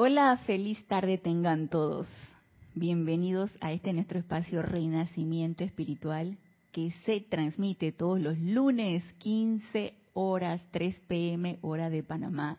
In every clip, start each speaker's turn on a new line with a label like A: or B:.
A: Hola, feliz tarde tengan todos. Bienvenidos a este nuestro espacio Renacimiento Espiritual que se transmite todos los lunes 15 horas 3 pm hora de Panamá.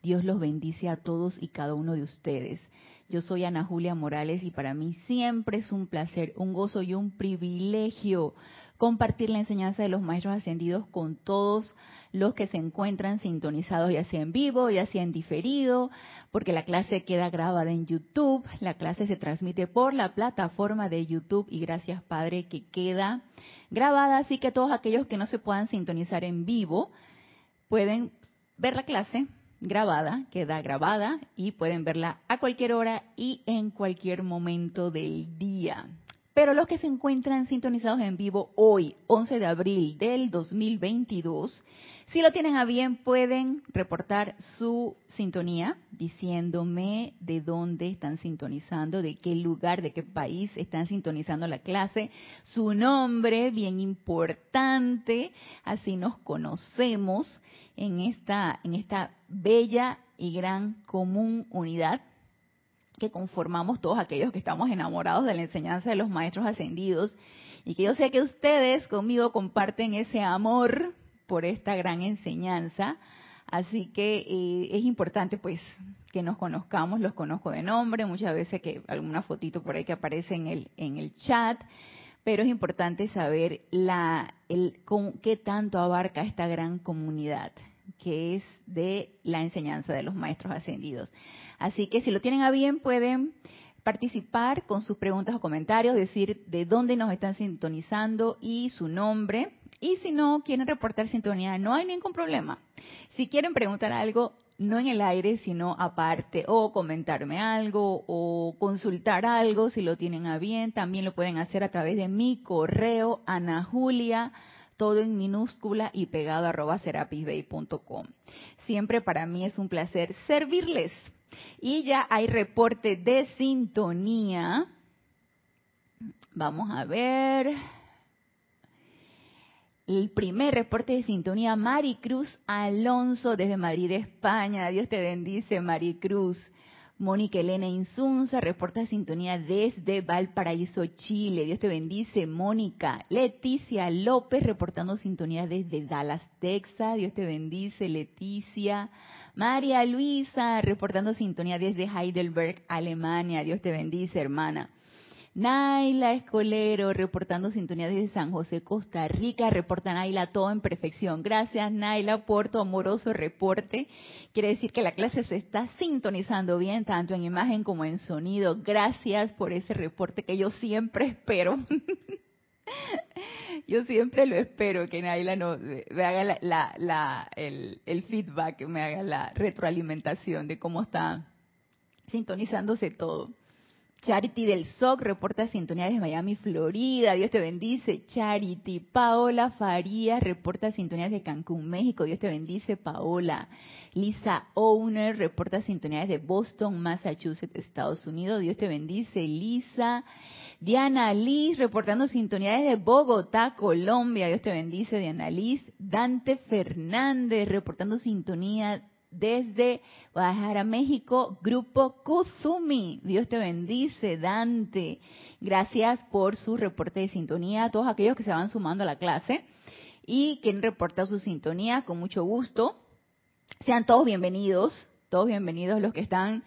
A: Dios los bendice a todos y cada uno de ustedes. Yo soy Ana Julia Morales y para mí siempre es un placer, un gozo y un privilegio compartir la enseñanza de los maestros ascendidos con todos los que se encuentran sintonizados, ya sea en vivo, ya sea en diferido, porque la clase queda grabada en YouTube, la clase se transmite por la plataforma de YouTube y gracias Padre que queda grabada, así que todos aquellos que no se puedan sintonizar en vivo pueden ver la clase grabada, queda grabada y pueden verla a cualquier hora y en cualquier momento del día. Pero los que se encuentran sintonizados en vivo hoy, 11 de abril del 2022, si lo tienen a bien, pueden reportar su sintonía diciéndome de dónde están sintonizando, de qué lugar, de qué país están sintonizando la clase, su nombre, bien importante, así nos conocemos en esta, en esta bella y gran común unidad que conformamos todos aquellos que estamos enamorados de la enseñanza de los maestros ascendidos y que yo sé que ustedes conmigo comparten ese amor por esta gran enseñanza. Así que eh, es importante pues que nos conozcamos, los conozco de nombre, muchas veces que alguna fotito por ahí que aparece en el, en el chat, pero es importante saber la, el, con, qué tanto abarca esta gran comunidad que es de la enseñanza de los maestros ascendidos. Así que si lo tienen a bien, pueden participar con sus preguntas o comentarios, decir de dónde nos están sintonizando y su nombre. Y si no quieren reportar sintonía, no hay ningún problema. Si quieren preguntar algo, no en el aire, sino aparte, o comentarme algo, o consultar algo, si lo tienen a bien, también lo pueden hacer a través de mi correo, Ana Julia todo en minúscula y pegado arroba serapisbay.com. Siempre para mí es un placer servirles. Y ya hay reporte de sintonía. Vamos a ver. El primer reporte de sintonía, Maricruz Alonso desde Madrid, España. Dios te bendice, Maricruz. Mónica Elena Insunza reporta sintonía desde Valparaíso, Chile. Dios te bendice, Mónica. Leticia López reportando sintonía desde Dallas, Texas. Dios te bendice, Leticia. María Luisa reportando sintonía desde Heidelberg, Alemania. Dios te bendice, hermana. Naila Escolero reportando sintonía desde San José, Costa Rica. Reporta Naila todo en perfección. Gracias Naila por tu amoroso reporte. Quiere decir que la clase se está sintonizando bien, tanto en imagen como en sonido. Gracias por ese reporte que yo siempre espero. yo siempre lo espero que Naila no, me haga la, el, el feedback, me haga la retroalimentación de cómo está sintonizándose todo. Charity del SOC reporta sintonía desde Miami, Florida. Dios te bendice. Charity. Paola Farías reporta sintonía desde Cancún, México. Dios te bendice, Paola. Lisa Owner reporta sintonía desde Boston, Massachusetts, Estados Unidos. Dios te bendice, Lisa. Diana Liz reportando sintonía desde Bogotá, Colombia. Dios te bendice, Diana Liz. Dante Fernández reportando sintonía desde Guadalajara, México, Grupo Kuzumi. Dios te bendice, Dante. Gracias por su reporte de sintonía a todos aquellos que se van sumando a la clase y quien reporta su sintonía con mucho gusto. Sean todos bienvenidos, todos bienvenidos los que están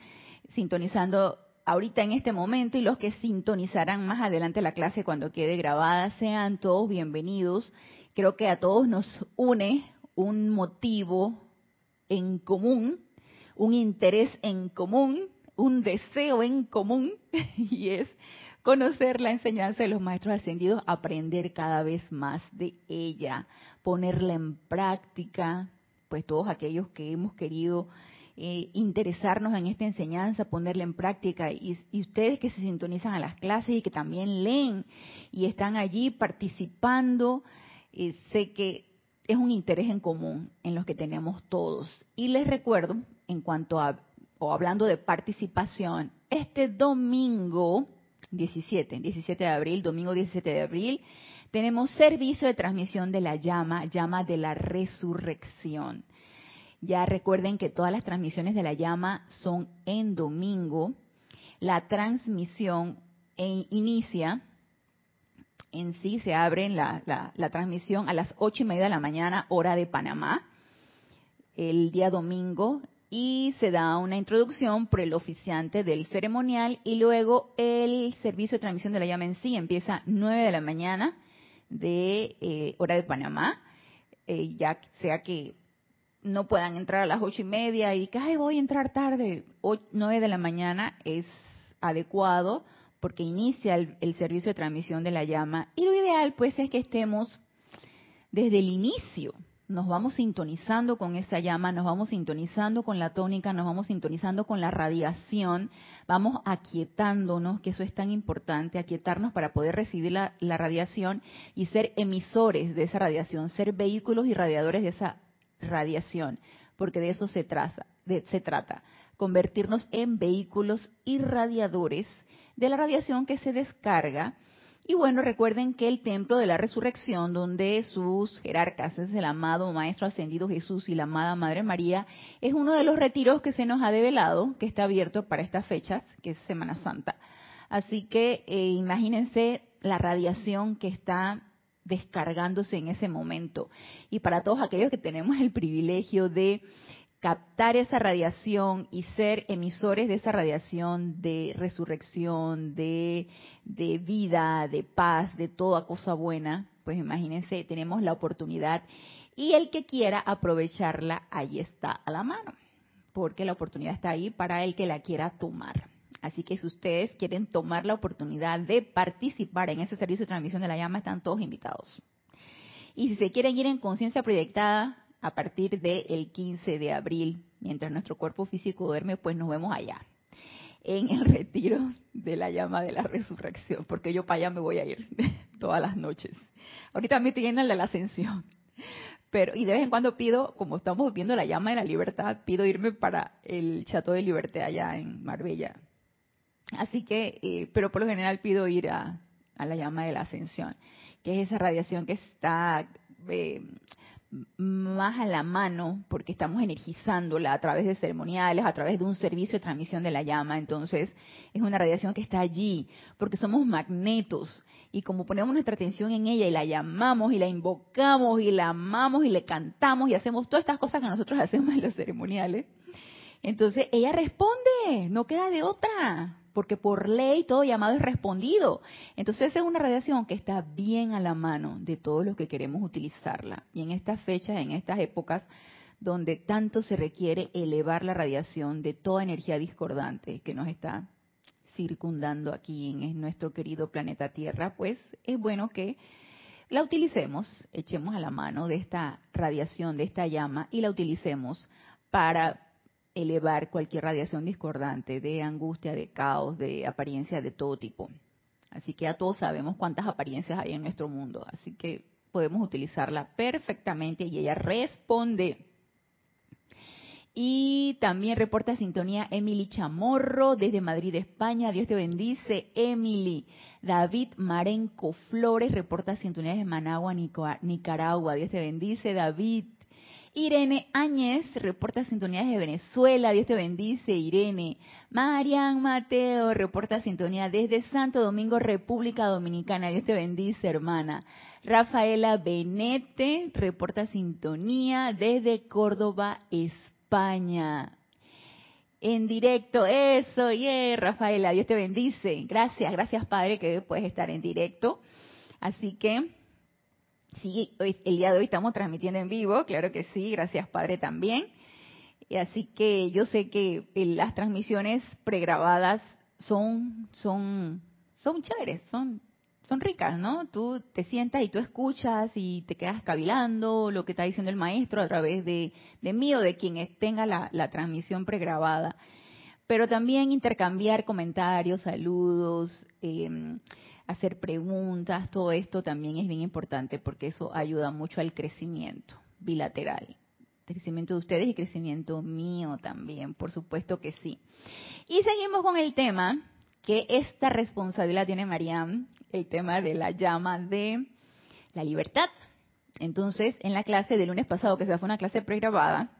A: sintonizando ahorita en este momento y los que sintonizarán más adelante la clase cuando quede grabada, sean todos bienvenidos. Creo que a todos nos une un motivo en común, un interés en común, un deseo en común, y es conocer la enseñanza de los maestros ascendidos, aprender cada vez más de ella, ponerla en práctica, pues todos aquellos que hemos querido eh, interesarnos en esta enseñanza, ponerla en práctica, y, ustedes que se sintonizan a las clases y que también leen y están allí participando, eh, sé que es un interés en común en los que tenemos todos. Y les recuerdo, en cuanto a, o hablando de participación, este domingo 17, 17 de abril, domingo 17 de abril, tenemos servicio de transmisión de la llama, llama de la resurrección. Ya recuerden que todas las transmisiones de la llama son en domingo. La transmisión inicia en sí, se abre la, la, transmisión a las ocho y media de la mañana, hora de Panamá, el día domingo, y se da una introducción por el oficiante del ceremonial y luego el servicio de transmisión de la llama en sí empieza nueve de la mañana de eh, hora de Panamá, eh, ya sea que no puedan entrar a las ocho y media y que, ay, voy a entrar tarde, nueve de la mañana es adecuado porque inicia el, servicio de transmisión de la llama. Y lo ideal, pues, es que estemos desde el inicio. Nos vamos sintonizando con esa llama, nos vamos sintonizando con la tónica, nos vamos sintonizando con la radiación, vamos aquietándonos, que eso es tan importante, aquietarnos para poder recibir la, la radiación y ser emisores de esa radiación, ser vehículos y radiadores de esa radiación, porque de eso se, traza, se trata, convertirnos en vehículos irradiadores de la radiación que se descarga. Y bueno, recuerden que el templo de la resurrección, donde sus jerarcas es el amado Maestro Ascendido Jesús y la amada Madre María, es uno de los retiros que se nos ha develado, que está abierto para estas fechas, que es Semana Santa. Así que eh, imagínense la radiación que está descargándose en ese momento. Y para todos aquellos que tenemos el privilegio de captar esa radiación y ser emisores de esa radiación de resurrección, de, vida, de paz, de toda cosa buena, pues imagínense, tenemos la oportunidad y el que quiera aprovecharla, ahí está a la mano, porque la oportunidad está ahí para el que la quiera tomar. Así que si ustedes quieren tomar la oportunidad de participar en ese servicio de transmisión de la llama, están todos invitados. Y si se quieren ir en conciencia proyectada, a partir del 15 de abril, mientras nuestro cuerpo físico duerme, pues nos vemos allá, en el retiro de la llama de la resurrección, porque yo para allá me voy a ir todas las noches. Ahorita me tienen la ascensión, pero y de vez en cuando pido, como estamos viendo la llama de la libertad, pido irme para el Chateau de Liberté allá en Marbella. Así que, eh, pero por lo general pido ir a, a, la llama de la ascensión, que es esa radiación que está eh, más a la mano porque estamos energizándola a través de ceremoniales, a través de un servicio de transmisión de la llama. Entonces, es una radiación que está allí porque somos magnetos y como ponemos nuestra atención en ella y la llamamos y la invocamos y la amamos y le cantamos y hacemos todas estas cosas que nosotros hacemos en los ceremoniales, entonces ella responde, no queda de otra porque por ley todo llamado es respondido. Entonces es una radiación que está bien a la mano de todos los que queremos utilizarla. Y en estas fechas, en estas épocas donde tanto se requiere elevar la radiación de toda energía discordante que nos está circundando aquí en nuestro querido planeta Tierra, pues es bueno que la utilicemos, echemos a la mano de esta radiación, de esta llama y la utilicemos para elevar cualquier radiación discordante de angustia, de caos, de apariencia de todo tipo. Así que ya todos sabemos cuántas apariencias hay en nuestro mundo, así que podemos utilizarla perfectamente y ella responde. Y también reporta sintonía Emily Chamorro desde Madrid, España. Dios te bendice, Emily. David Marenco Flores reporta sintonía desde Managua, Nicaragua. Dios te bendice, David. Irene Áñez reporta sintonía desde Venezuela. Dios te bendice, Irene. Marian Mateo reporta sintonía desde Santo Domingo, República Dominicana. Dios te bendice, hermana. Rafaela Benete reporta sintonía desde Córdoba, España. En directo, eso, yeah, Rafaela, Dios te bendice. Gracias, gracias Padre que puedes estar en directo. Así que Sí, hoy, el día de hoy estamos transmitiendo en vivo, claro que sí, gracias Padre también. Así que yo sé que eh, las transmisiones pregrabadas son, son, son chéveres, son, son ricas, ¿no? Tú te sientas y tú escuchas y te quedas cavilando lo que está diciendo el maestro a través de, de mí o de quien tenga la, la transmisión pregrabada. Pero también intercambiar comentarios, saludos, eh, hacer preguntas, todo esto también es bien importante porque eso ayuda mucho al crecimiento bilateral. Crecimiento de ustedes y crecimiento mío también, por supuesto que sí. Y seguimos con el tema, que esta responsabilidad tiene Mariam, el tema de la llama de la libertad. Entonces, en la clase del lunes pasado, que se fue una clase pregrabada,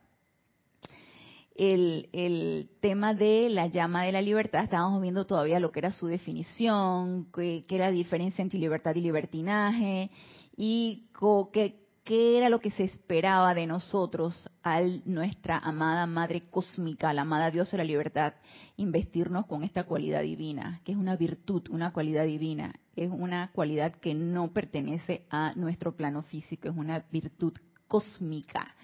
A: el, tema de la llama de la libertad, estábamos viendo todavía lo que era su definición, qué, era la diferencia entre libertad y libertinaje, y qué, qué era lo que se esperaba de nosotros al nuestra amada Madre Cósmica, la amada Diosa de la Libertad, investirnos con esta cualidad divina, que es una virtud, una cualidad divina, es una cualidad que no pertenece a nuestro plano físico, es una virtud cósmica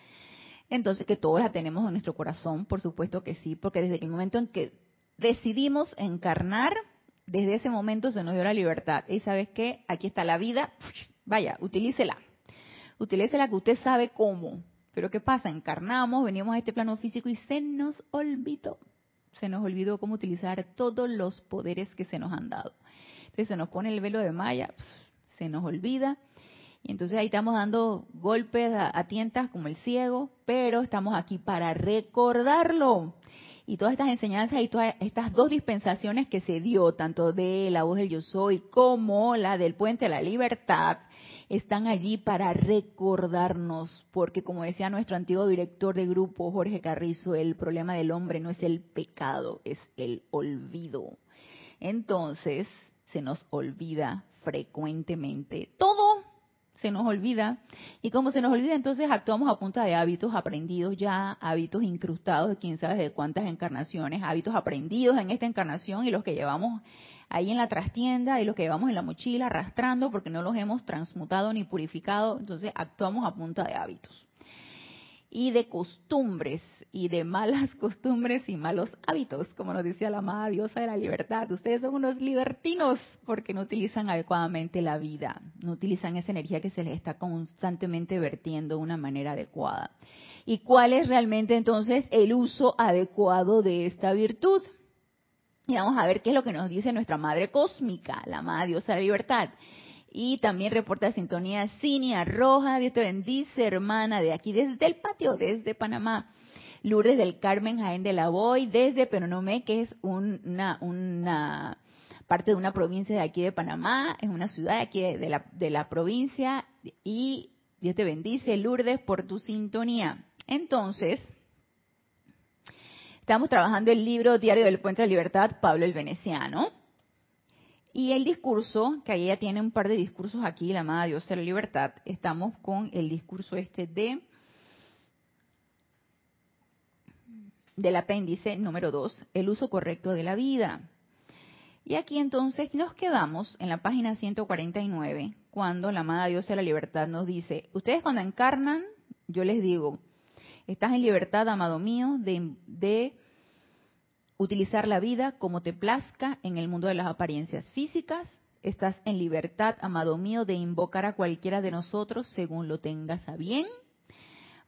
A: entonces que todos la tenemos en nuestro corazón, por supuesto que sí, porque desde el momento en que decidimos encarnar, desde ese momento se nos dio la libertad. Y sabes qué, aquí está la vida, vaya, utilícela. Utilícela que usted sabe cómo. Pero ¿qué pasa? Encarnamos, venimos a este plano físico y se nos olvidó. Se nos olvidó cómo utilizar todos los poderes que se nos han dado. Entonces se nos pone el velo de malla, se nos olvida y entonces ahí estamos dando golpes a, tientas como el ciego, pero estamos aquí para recordarlo. Y todas estas enseñanzas y todas estas dos dispensaciones que se dio, tanto de la voz del yo soy como la del puente de la libertad, están allí para recordarnos, porque como decía nuestro antiguo director de grupo, Jorge Carrizo, el problema del hombre no es el pecado, es el olvido. Entonces, se nos olvida frecuentemente todo se nos olvida. Y como se nos olvida, entonces actuamos a punta de hábitos aprendidos ya, hábitos incrustados de quién sabe de cuántas encarnaciones, hábitos aprendidos en esta encarnación y los que llevamos ahí en la trastienda y los que llevamos en la mochila arrastrando porque no los hemos transmutado ni purificado. Entonces actuamos a punta de hábitos y de costumbres y de malas costumbres y malos hábitos, como nos decía la amada diosa de la libertad. Ustedes son unos libertinos porque no utilizan adecuadamente la vida, no utilizan esa energía que se les está constantemente vertiendo de una manera adecuada. ¿Y cuál es realmente entonces el uso adecuado de esta virtud? Y vamos a ver qué es lo que nos dice nuestra madre cósmica, la amada diosa de la libertad. Y también reporta sintonía Cinia Roja, Dios te bendice, hermana, de aquí desde el patio, desde Panamá. Lourdes del Carmen Jaén de la Boy, desde Peronomé, que es una, una parte de una provincia de aquí de Panamá, es una ciudad de aquí de la, de la provincia. Y Dios te bendice, Lourdes, por tu sintonía. Entonces, estamos trabajando el libro Diario del Puente de la Libertad, Pablo el Veneciano. Y el discurso, que ella tiene un par de discursos aquí, la amada Dios de la libertad, estamos con el discurso este de del apéndice número 2, el uso correcto de la vida. Y aquí entonces nos quedamos en la página 149, cuando la amada Dios de la libertad nos dice, ustedes cuando encarnan, yo les digo, estás en libertad, amado mío, de, de utilizar la vida como te plazca en el mundo de las apariencias físicas. Estás en libertad, amado mío, de invocar a cualquiera de nosotros según lo tengas a bien,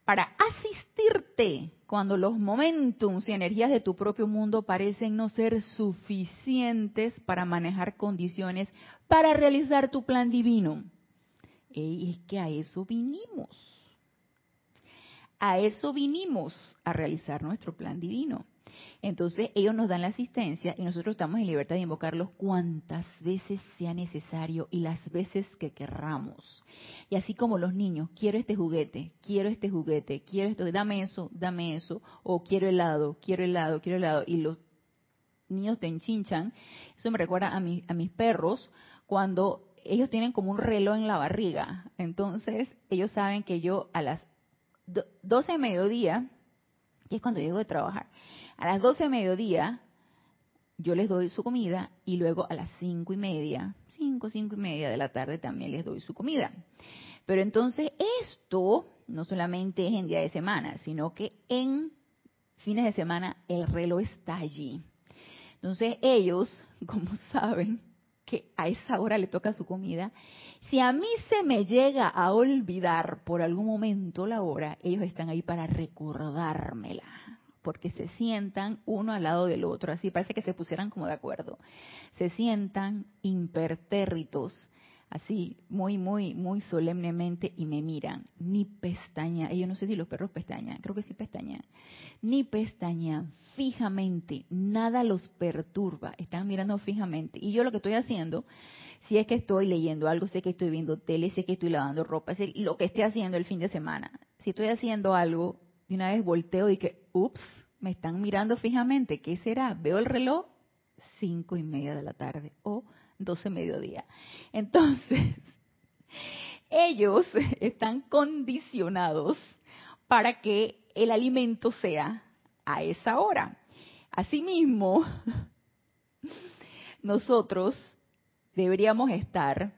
A: para asistirte cuando los momentums y energías de tu propio mundo parecen no ser suficientes para manejar condiciones para realizar tu plan divino. Y es que a eso vinimos. A eso vinimos, a realizar nuestro plan divino. Entonces ellos nos dan la asistencia y nosotros estamos en libertad de invocarlos cuantas veces sea necesario y las veces que querramos. Y así como los niños, quiero este juguete, quiero este juguete, quiero esto, dame eso, dame eso, o quiero helado, quiero helado, quiero helado, y los niños te enchinchan. Eso me recuerda a, a mis perros cuando ellos tienen como un reloj en la barriga. Entonces ellos saben que yo a las 12 de mediodía, que es cuando llego de trabajar, a las 12 de mediodía yo les doy su comida y luego a las cinco y media, cinco, cinco y media de la tarde también les doy su comida. Pero entonces esto no solamente es en día de semana, sino que en fines de semana el reloj está allí. Entonces ellos, como saben que a esa hora le toca su comida, si a mí se me llega a olvidar por algún momento la hora, ellos están ahí para recordármela porque se sientan uno al lado del otro, así parece que se pusieran como de acuerdo. Se sientan impertérritos, así muy, muy, muy solemnemente y me miran, ni pestaña, yo no sé si los perros pestañan, creo que sí pestañan, ni pestañan, fijamente, nada los perturba, están mirando fijamente. Y yo lo que estoy haciendo, si es que estoy leyendo algo, sé que estoy viendo tele, sé que estoy lavando ropa, sé lo que esté haciendo el fin de semana, si estoy haciendo algo, de una vez volteo y que, ups, me están mirando fijamente. ¿Qué será? Veo el reloj, cinco y media de la tarde o doce mediodía. Entonces, ellos están condicionados para que el alimento sea a esa hora. Asimismo, nosotros deberíamos estar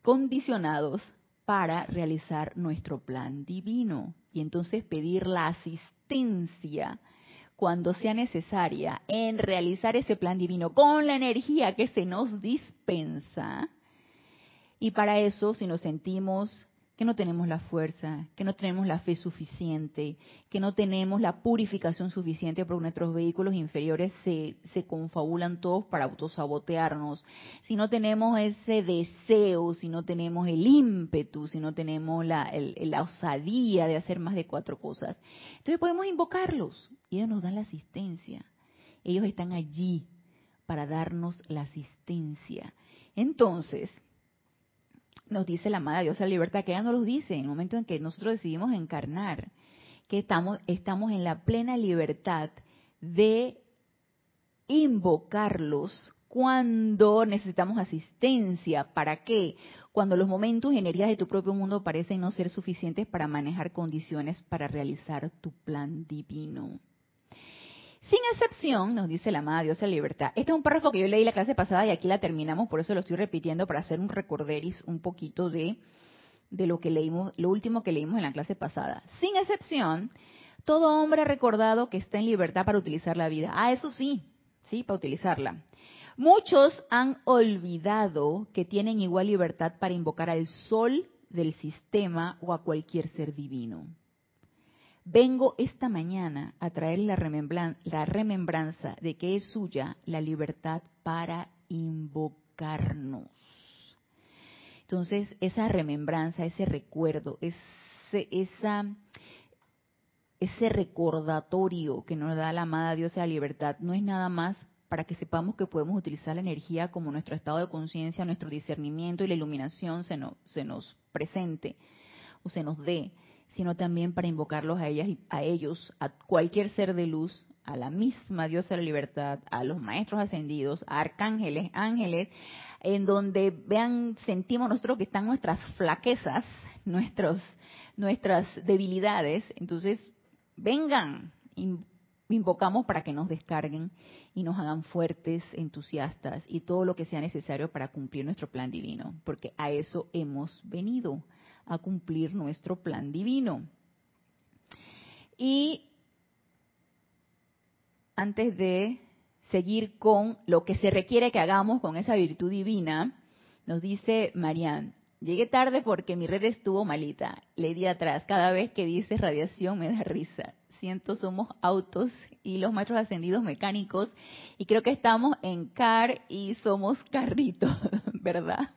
A: condicionados para realizar nuestro plan divino y entonces pedir la asistencia cuando sea necesaria en realizar ese plan divino con la energía que se nos dispensa. Y para eso, si nos sentimos que no tenemos la fuerza, que no tenemos la fe suficiente, que no tenemos la purificación suficiente porque nuestros vehículos inferiores se, se confabulan todos para autosabotearnos, si no tenemos ese deseo, si no tenemos el ímpetu, si no tenemos la, la osadía de hacer más de cuatro cosas, entonces podemos invocarlos y ellos nos dan la asistencia. Ellos están allí para darnos la asistencia. Entonces, nos dice la amada diosa libertad, que ella nos lo dice en el momento en que nosotros decidimos encarnar, que estamos, estamos en la plena libertad de invocarlos cuando necesitamos asistencia. ¿Para qué? Cuando los momentos y energías de tu propio mundo parecen no ser suficientes para manejar condiciones para realizar tu plan divino. Sin excepción, nos dice la amada diosa libertad. Este es un párrafo que yo leí la clase pasada y aquí la terminamos, por eso lo estoy repitiendo para hacer un recorderis un poquito de, de lo que leímos, lo último que leímos en la clase pasada. Sin excepción, todo hombre ha recordado que está en libertad para utilizar la vida. Ah, eso sí, sí, para utilizarla. Muchos han olvidado que tienen igual libertad para invocar al sol del sistema o a cualquier ser divino. Vengo esta mañana a traer la, remembranza de que es suya la libertad para invocarnos. Entonces, esa remembranza, ese recuerdo, ese, esa, ese recordatorio que nos da la amada diosa de la libertad, no es nada más para que sepamos que podemos utilizar la energía como nuestro estado de conciencia, nuestro discernimiento y la iluminación se nos, se nos presente o se nos dé, sino también para invocarlos a ellas a ellos, a cualquier ser de luz, a la misma diosa de la libertad, a los maestros ascendidos, a arcángeles, ángeles, en donde vean, sentimos nosotros que están nuestras flaquezas, nuestros, nuestras debilidades, entonces vengan, invocamos para que nos descarguen y nos hagan fuertes, entusiastas y todo lo que sea necesario para cumplir nuestro plan divino, porque a eso hemos venido a cumplir nuestro plan divino. Y antes de seguir con lo que se requiere que hagamos con esa virtud divina, nos dice Marianne, llegué tarde porque mi red estuvo malita, le di atrás, cada vez que dice radiación me da risa. Siento, somos autos y los maestros ascendidos mecánicos y creo que estamos en car y somos carritos, ¿verdad?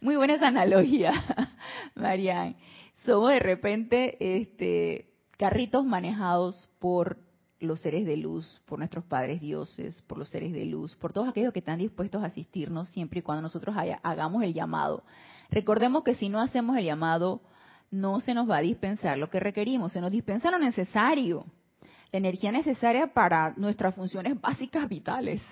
A: Muy buena esa analogía, Marian. Somos de repente este, carritos manejados por los seres de luz, por nuestros padres dioses, por los seres de luz, por todos aquellos que están dispuestos a asistirnos siempre y cuando nosotros hagamos el llamado. Recordemos que si no hacemos el llamado, no se nos va a dispensar lo que requerimos, se nos dispensa lo necesario, la energía necesaria para nuestras funciones básicas vitales.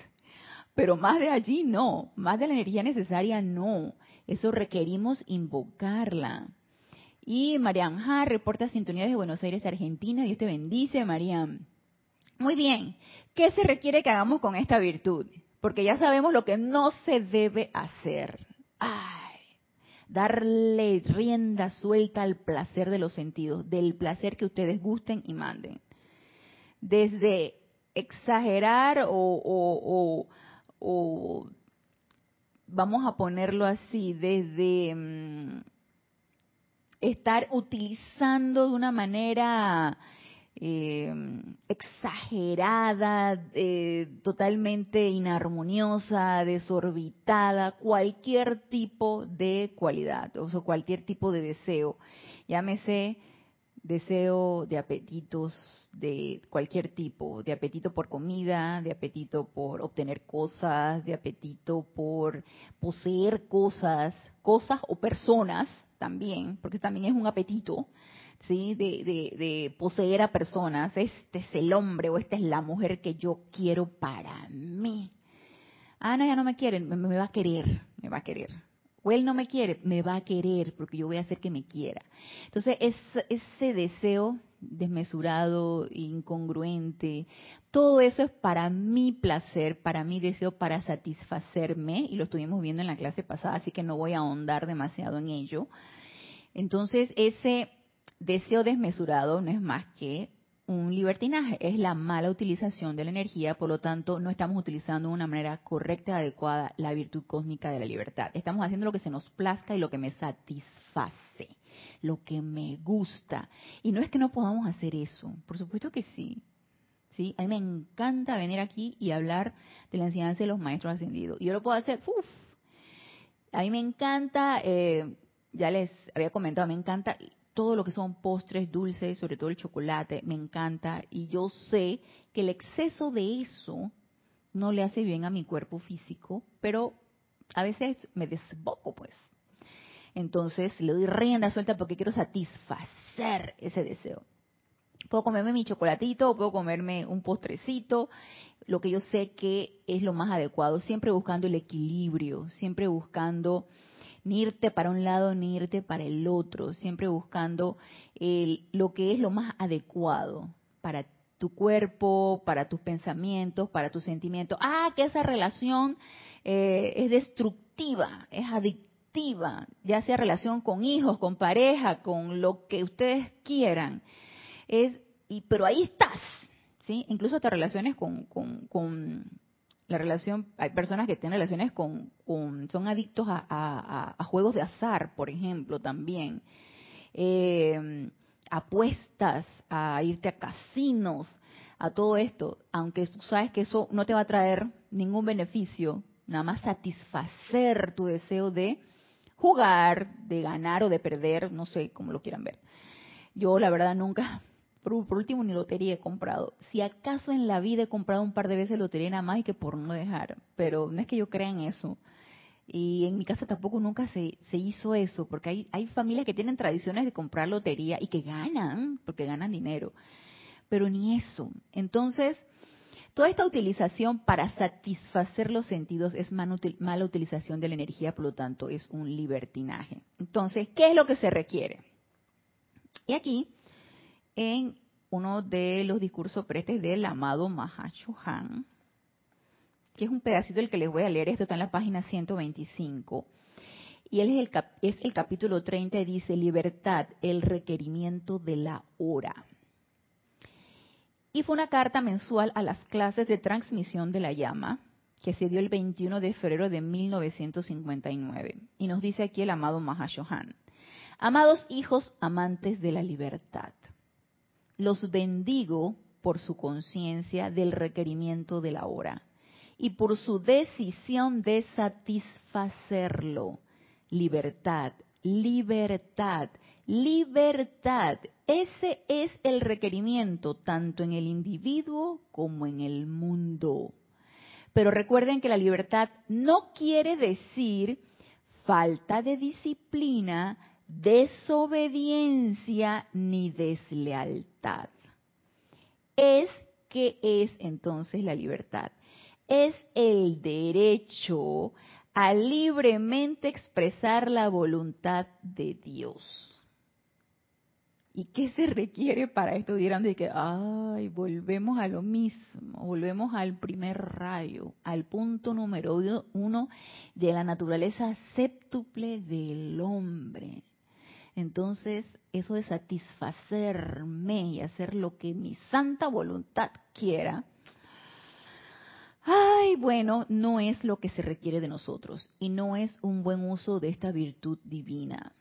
A: Pero más de allí no, más de la energía necesaria no. Eso requerimos invocarla. Y Marian Ja reporta sintonía de Buenos Aires, Argentina. Dios te bendice, Marian. Muy bien. ¿Qué se requiere que hagamos con esta virtud? Porque ya sabemos lo que no se debe hacer. Ay, darle rienda suelta al placer de los sentidos, del placer que ustedes gusten y manden. Desde exagerar o, o vamos a ponerlo así, desde mm, estar utilizando de una manera eh, exagerada, eh, totalmente inarmoniosa, desorbitada, cualquier tipo de cualidad, o cualquier tipo de deseo. Llámese deseo de apetitos de cualquier tipo, de apetito por comida, de apetito por obtener cosas, de apetito por poseer cosas, cosas o personas también, porque también es un apetito ¿sí? De, de, poseer a personas. Este es el hombre o esta es la mujer que yo quiero para mí. Ah, no, ya no me quieren, me, va a querer, me va a querer. O él no me quiere, me va a querer porque yo voy a hacer que me quiera. Entonces, ese deseo desmesurado, incongruente, todo eso es para mi placer, para mi deseo, para satisfacerme, y lo estuvimos viendo en la clase pasada, así que no voy a ahondar demasiado en ello. Entonces, ese deseo desmesurado no es más que un libertinaje, es la mala utilización de la energía, por lo tanto no estamos utilizando de una manera correcta y adecuada la virtud cósmica de la libertad. Estamos haciendo lo que se nos plazca y lo que me satisface, lo que me gusta. Y no es que no podamos hacer eso, por supuesto que sí. ¿sí? A mí me encanta venir aquí y hablar de la enseñanza de los maestros ascendidos. Y yo lo puedo hacer, ¡uf! A mí me encanta, eh, ya les había comentado, me encanta todo lo que son postres dulces, sobre todo el chocolate, me encanta y yo sé que el exceso de eso no le hace bien a mi cuerpo físico, pero a veces me desboco pues. Entonces le doy rienda suelta porque quiero satisfacer ese deseo. Puedo comerme mi chocolatito, puedo comerme un postrecito, lo que yo sé que es lo más adecuado, siempre buscando el equilibrio, siempre buscando ni irte para un lado ni irte para el otro, siempre buscando lo que es lo más adecuado para tu cuerpo, para tus pensamientos, para tus sentimientos. Ah, que esa relación eh, es destructiva, es adictiva, ya sea relación con hijos, con pareja, con lo que ustedes quieran. Es, y, pero ahí estás, ¿sí? Incluso hasta relaciones con, con, con la relación, hay personas que tienen relaciones con, son adictos a, juegos de azar, por ejemplo, también. Eh, apuestas, a irte a casinos, a todo esto, aunque tú sabes que eso no te va a traer ningún beneficio, nada más satisfacer tu deseo de jugar, de ganar o de perder, no sé cómo lo quieran ver. Yo la verdad nunca por, último, ni lotería he comprado. Si acaso en la vida he comprado un par de veces lotería nada más y que por no dejar, pero no es que yo crea en eso. Y en mi casa tampoco nunca se, se hizo eso, porque hay, hay familias que tienen tradiciones de comprar lotería y que ganan, porque ganan dinero, pero ni eso. Entonces, toda esta utilización para satisfacer los sentidos es mala utilización de la energía, por lo tanto es un libertinaje. Entonces, ¿qué es lo que se requiere? Y aquí en uno de los discursos prestes del amado Mahashohan, que es un pedacito del que les voy a leer, esto está en la página 125. Y él es el, es el capítulo 30 y dice, libertad, el requerimiento de la hora. Y fue una carta mensual a las clases de transmisión de la llama, que se dio el 21 de febrero de 1959. Y nos dice aquí el amado Mahashohan, amados hijos amantes de la libertad los bendigo por su conciencia del requerimiento de la hora y por su decisión de satisfacerlo. Libertad, libertad, libertad. Ese es el requerimiento tanto en el individuo como en el mundo. Pero recuerden que la libertad no quiere decir falta de disciplina, desobediencia ni deslealtad. Es que es entonces la libertad. Es el derecho a libremente expresar la voluntad de Dios. ¿Y qué se requiere para esto? Dirán de que, ay, volvemos a lo mismo, volvemos al primer rayo, al punto número uno de la naturaleza séptuple del hombre. Entonces, eso de satisfacerme y hacer lo que mi santa voluntad quiera, ay, bueno, no es lo que se requiere de nosotros y no es un buen uso de esta virtud divina.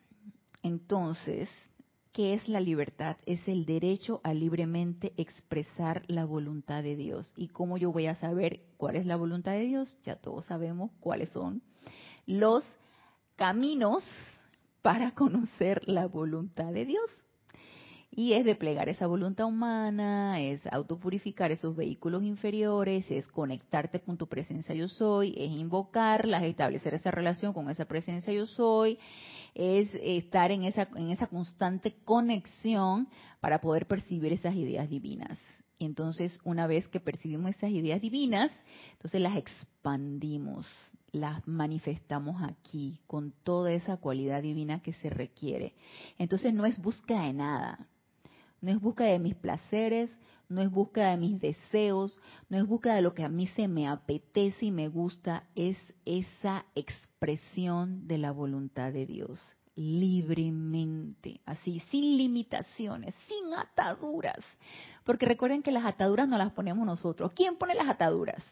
A: Entonces, ¿qué es la libertad? Es el derecho a libremente expresar la voluntad de Dios. ¿Y cómo yo voy a saber cuál es la voluntad de Dios? Ya todos sabemos cuáles son los caminos para conocer la voluntad de Dios. Y es desplegar esa voluntad humana, es autopurificar esos vehículos inferiores, es conectarte con tu presencia yo soy, es invocarlas, establecer esa relación con esa presencia yo soy, es estar en esa, en esa constante conexión para poder percibir esas ideas divinas. Y entonces, una vez que percibimos esas ideas divinas, entonces las expandimos, las manifestamos aquí con toda esa cualidad divina que se requiere. Entonces no es búsqueda de nada, no es búsqueda de mis placeres, no es búsqueda de mis deseos, no es búsqueda de lo que a mí se me apetece y me gusta, es esa expresión de la voluntad de Dios libremente, así, sin limitaciones, sin ataduras. Porque recuerden que las ataduras no las ponemos nosotros. ¿Quién pone las ataduras?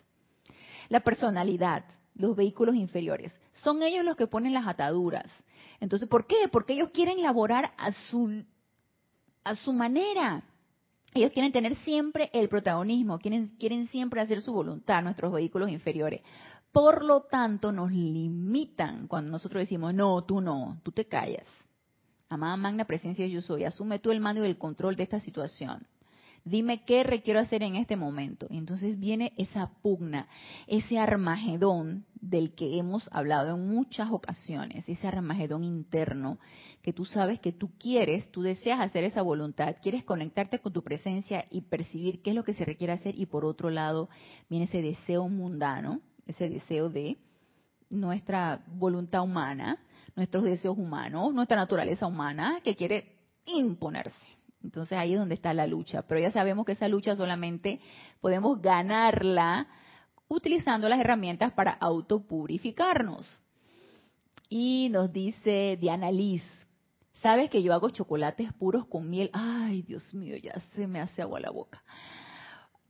A: La personalidad, los vehículos inferiores. Son ellos los que ponen las ataduras. Entonces, ¿por qué? Porque ellos quieren laborar a su, a su manera. Ellos quieren tener siempre el protagonismo, quieren, quieren siempre hacer su voluntad, nuestros vehículos inferiores. Por lo tanto, nos limitan cuando nosotros decimos, no, tú no, tú te callas. Amada magna presencia yo soy, asume tú el mando y el control de esta situación. Dime qué requiero hacer en este momento. Entonces viene esa pugna, ese armagedón del que hemos hablado en muchas ocasiones, ese armagedón interno que tú sabes que tú quieres, tú deseas hacer esa voluntad, quieres conectarte con tu presencia y percibir qué es lo que se requiere hacer y por otro lado viene ese deseo mundano ese deseo de nuestra voluntad humana, nuestros deseos humanos, nuestra naturaleza humana que quiere imponerse. Entonces ahí es donde está la lucha. Pero ya sabemos que esa lucha solamente podemos ganarla utilizando las herramientas para autopurificarnos. Y nos dice Diana Liz, ¿sabes que yo hago chocolates puros con miel? Ay, Dios mío, ya se me hace agua la boca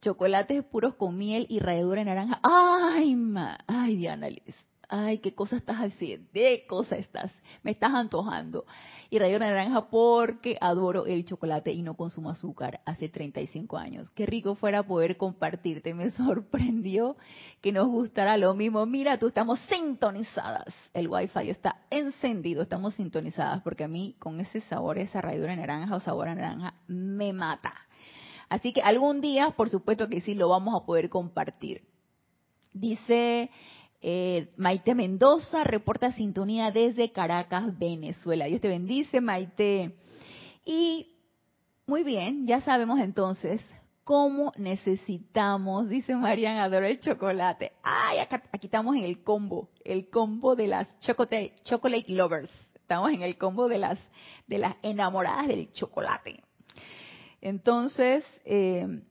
A: chocolates puros con miel y ralladura de naranja. Ay, ma, ay, Diana Liz. Ay, qué cosa estás haciendo, qué cosa estás, me estás antojando. Y de naranja porque adoro el chocolate y no consumo azúcar hace 35 años. Qué rico fuera poder compartirte, me sorprendió que nos gustara lo mismo. Mira, tú estamos sintonizadas, el wifi está encendido, estamos sintonizadas porque a mí con ese sabor, esa ralladura de naranja o sabor a naranja, me mata Así que algún día, por supuesto que sí, lo vamos a poder compartir. Dice eh, Maite Mendoza, reporta sintonía desde Caracas, Venezuela. Dios te bendice, Maite. Y muy bien, ya sabemos entonces cómo necesitamos, dice Marian, adoro el chocolate. Ay, aquí estamos en el combo, el combo de las chocolate, chocolate lovers. Estamos en el combo de las, de las enamoradas del chocolate. Entonces, eh,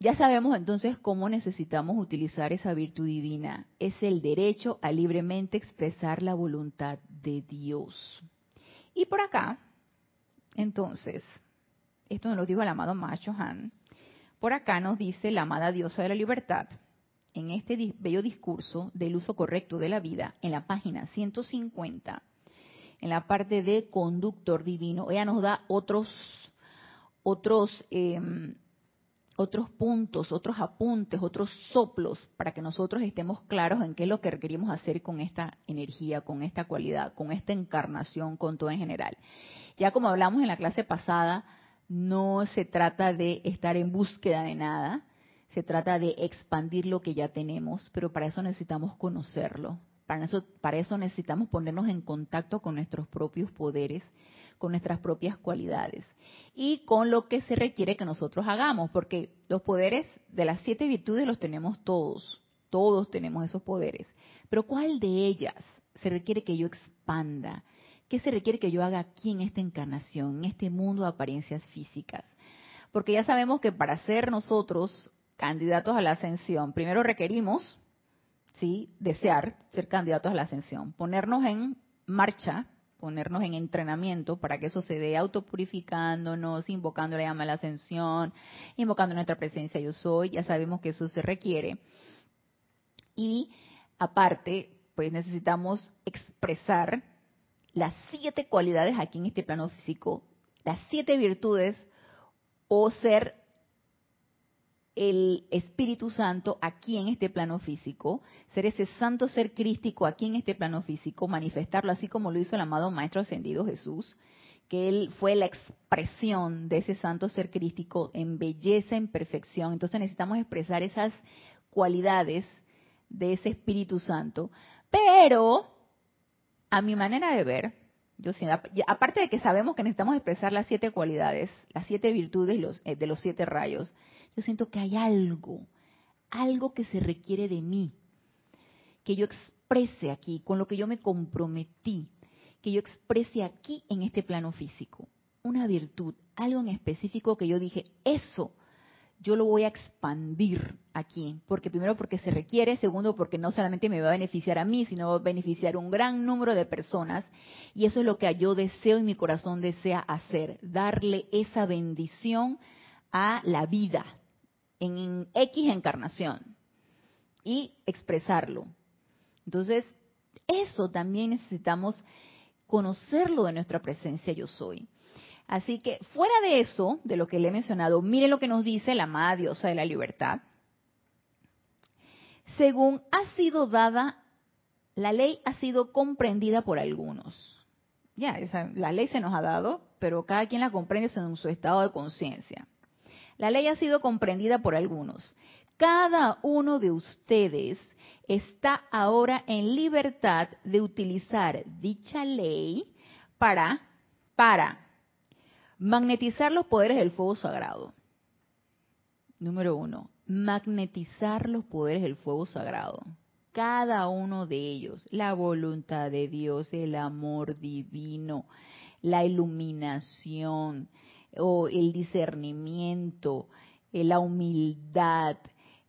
A: ya sabemos entonces cómo necesitamos utilizar esa virtud divina. Es el derecho a libremente expresar la voluntad de Dios. Y por acá, entonces, esto nos lo dijo el amado Macho Han, por acá nos dice la amada diosa de la libertad, en este bello discurso del uso correcto de la vida, en la página 150, en la parte de conductor divino, ella nos da otros otros, em, otros puntos, otros apuntes, otros soplos para que nosotros estemos claros en qué es lo que requerimos hacer con esta energía, con esta cualidad, con esta encarnación, con todo en general. Ya como hablamos en la clase pasada, no se trata de estar en búsqueda de nada, se trata de expandir lo que ya tenemos, pero para eso necesitamos conocerlo, para eso, para eso necesitamos ponernos en contacto con nuestros propios poderes, con nuestras propias cualidades y con lo que se requiere que nosotros hagamos, porque los poderes de las siete virtudes los tenemos todos, todos tenemos esos poderes, pero ¿cuál de ellas se requiere que yo expanda? ¿Qué se requiere que yo haga aquí en esta encarnación, en este mundo de apariencias físicas? Porque ya sabemos que para ser nosotros candidatos a la ascensión, primero requerimos, sí, desear ser candidatos a la ascensión, ponernos en marcha ponernos en entrenamiento para que eso se dé autopurificándonos, invocando la llama de la ascensión, invocando nuestra presencia yo soy, ya sabemos que eso se requiere. Y aparte, pues necesitamos expresar las siete cualidades aquí en este plano físico, las siete virtudes o ser el Espíritu Santo aquí en este plano físico, ser ese santo ser crístico aquí en este plano físico, manifestarlo así como lo hizo el amado Maestro Ascendido Jesús, que Él fue la expresión de ese santo ser crístico en belleza, en perfección. Entonces necesitamos expresar esas cualidades de ese Espíritu Santo. Pero, a mi manera de ver, yo aparte de que sabemos que necesitamos expresar las siete cualidades, las siete virtudes eh, de los siete rayos, yo siento que hay algo, algo que se requiere de mí, que yo exprese aquí, con lo que yo me comprometí, que yo exprese aquí en este plano físico. Una virtud, algo en específico que yo dije, eso yo lo voy a expandir aquí, porque primero porque se requiere, segundo porque no solamente me va a beneficiar a mí, sino va a beneficiar a un gran número de personas, y eso es lo que yo deseo y mi corazón desea hacer, darle esa bendición a la vida en X encarnación y expresarlo. Entonces, eso también necesitamos conocerlo de nuestra presencia yo soy. Así que fuera de eso, de lo que le he mencionado, mire lo que nos dice la amada diosa de la libertad. Según ha sido dada, la ley ha sido comprendida por algunos. Ya, la ley se nos ha dado, pero cada quien la comprende según su estado de conciencia. La ley ha sido comprendida por algunos. Cada uno de ustedes está ahora en libertad de utilizar dicha ley para, para magnetizar los poderes del fuego sagrado. Número uno, magnetizar los poderes del fuego sagrado. Cada uno de ellos, la voluntad de Dios, el amor divino, la iluminación o el discernimiento, la humildad,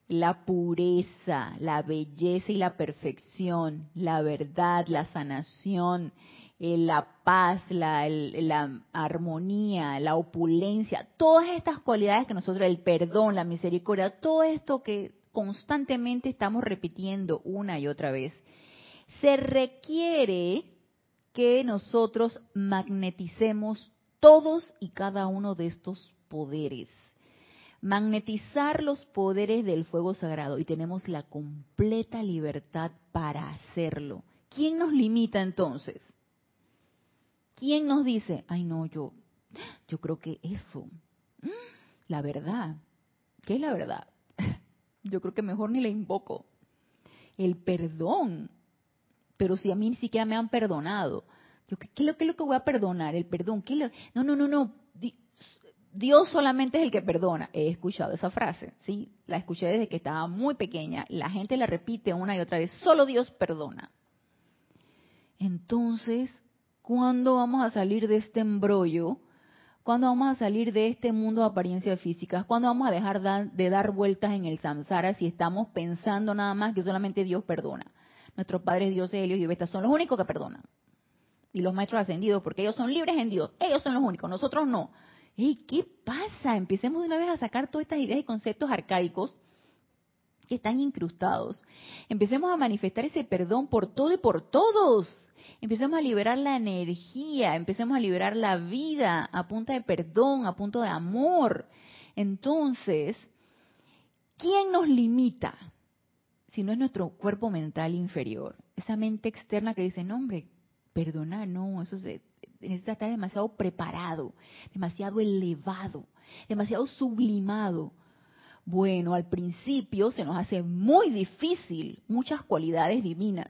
A: la pureza, la belleza y la perfección, la verdad, la sanación, eh, la paz, la, la, armonía, la opulencia, todas estas cualidades que nosotros, el perdón, la misericordia, todo esto que constantemente estamos repitiendo una y otra vez, se requiere que nosotros magneticemos todos y cada uno de estos poderes magnetizar los poderes del fuego sagrado y tenemos la completa libertad para hacerlo. ¿Quién nos limita entonces? ¿Quién nos dice, ay no, yo, yo creo que eso, la verdad, ¿qué es la verdad? Yo creo que mejor ni le invoco. El perdón. Pero si a mí ni siquiera me han perdonado, yo, ¿qué, es lo, que voy a perdonar? El perdón. ¿qué no, no, no, no. Dios solamente es el que perdona. He escuchado esa frase, ¿sí? La escuché desde que estaba muy pequeña. La gente la repite una y otra vez. Solo Dios perdona. Entonces, ¿cuándo vamos a salir de este embrollo? ¿Cuándo vamos a salir de este mundo de apariencias físicas? ¿Cuándo vamos a dejar de dar vueltas en el samsara si estamos pensando nada más que solamente Dios perdona? Nuestros padres Dios, Helios y Vesta son los únicos que perdonan. Y los maestros ascendidos, porque ellos son libres en Dios. Ellos son los únicos, nosotros no. ¿Y ¿qué pasa? Empecemos de una vez a sacar todas estas ideas y conceptos arcaicos que están incrustados. Empecemos a manifestar ese perdón por todo y por todos. Empecemos a liberar la energía, empecemos a liberar la vida a punta de perdón, a punto de amor. Entonces, ¿quién nos limita? Si no es nuestro cuerpo mental inferior, esa mente externa que dice, no hombre, perdonar, no, eso se, necesita estar demasiado preparado, demasiado elevado, demasiado sublimado. Bueno, al principio se nos hace muy difícil muchas cualidades divinas,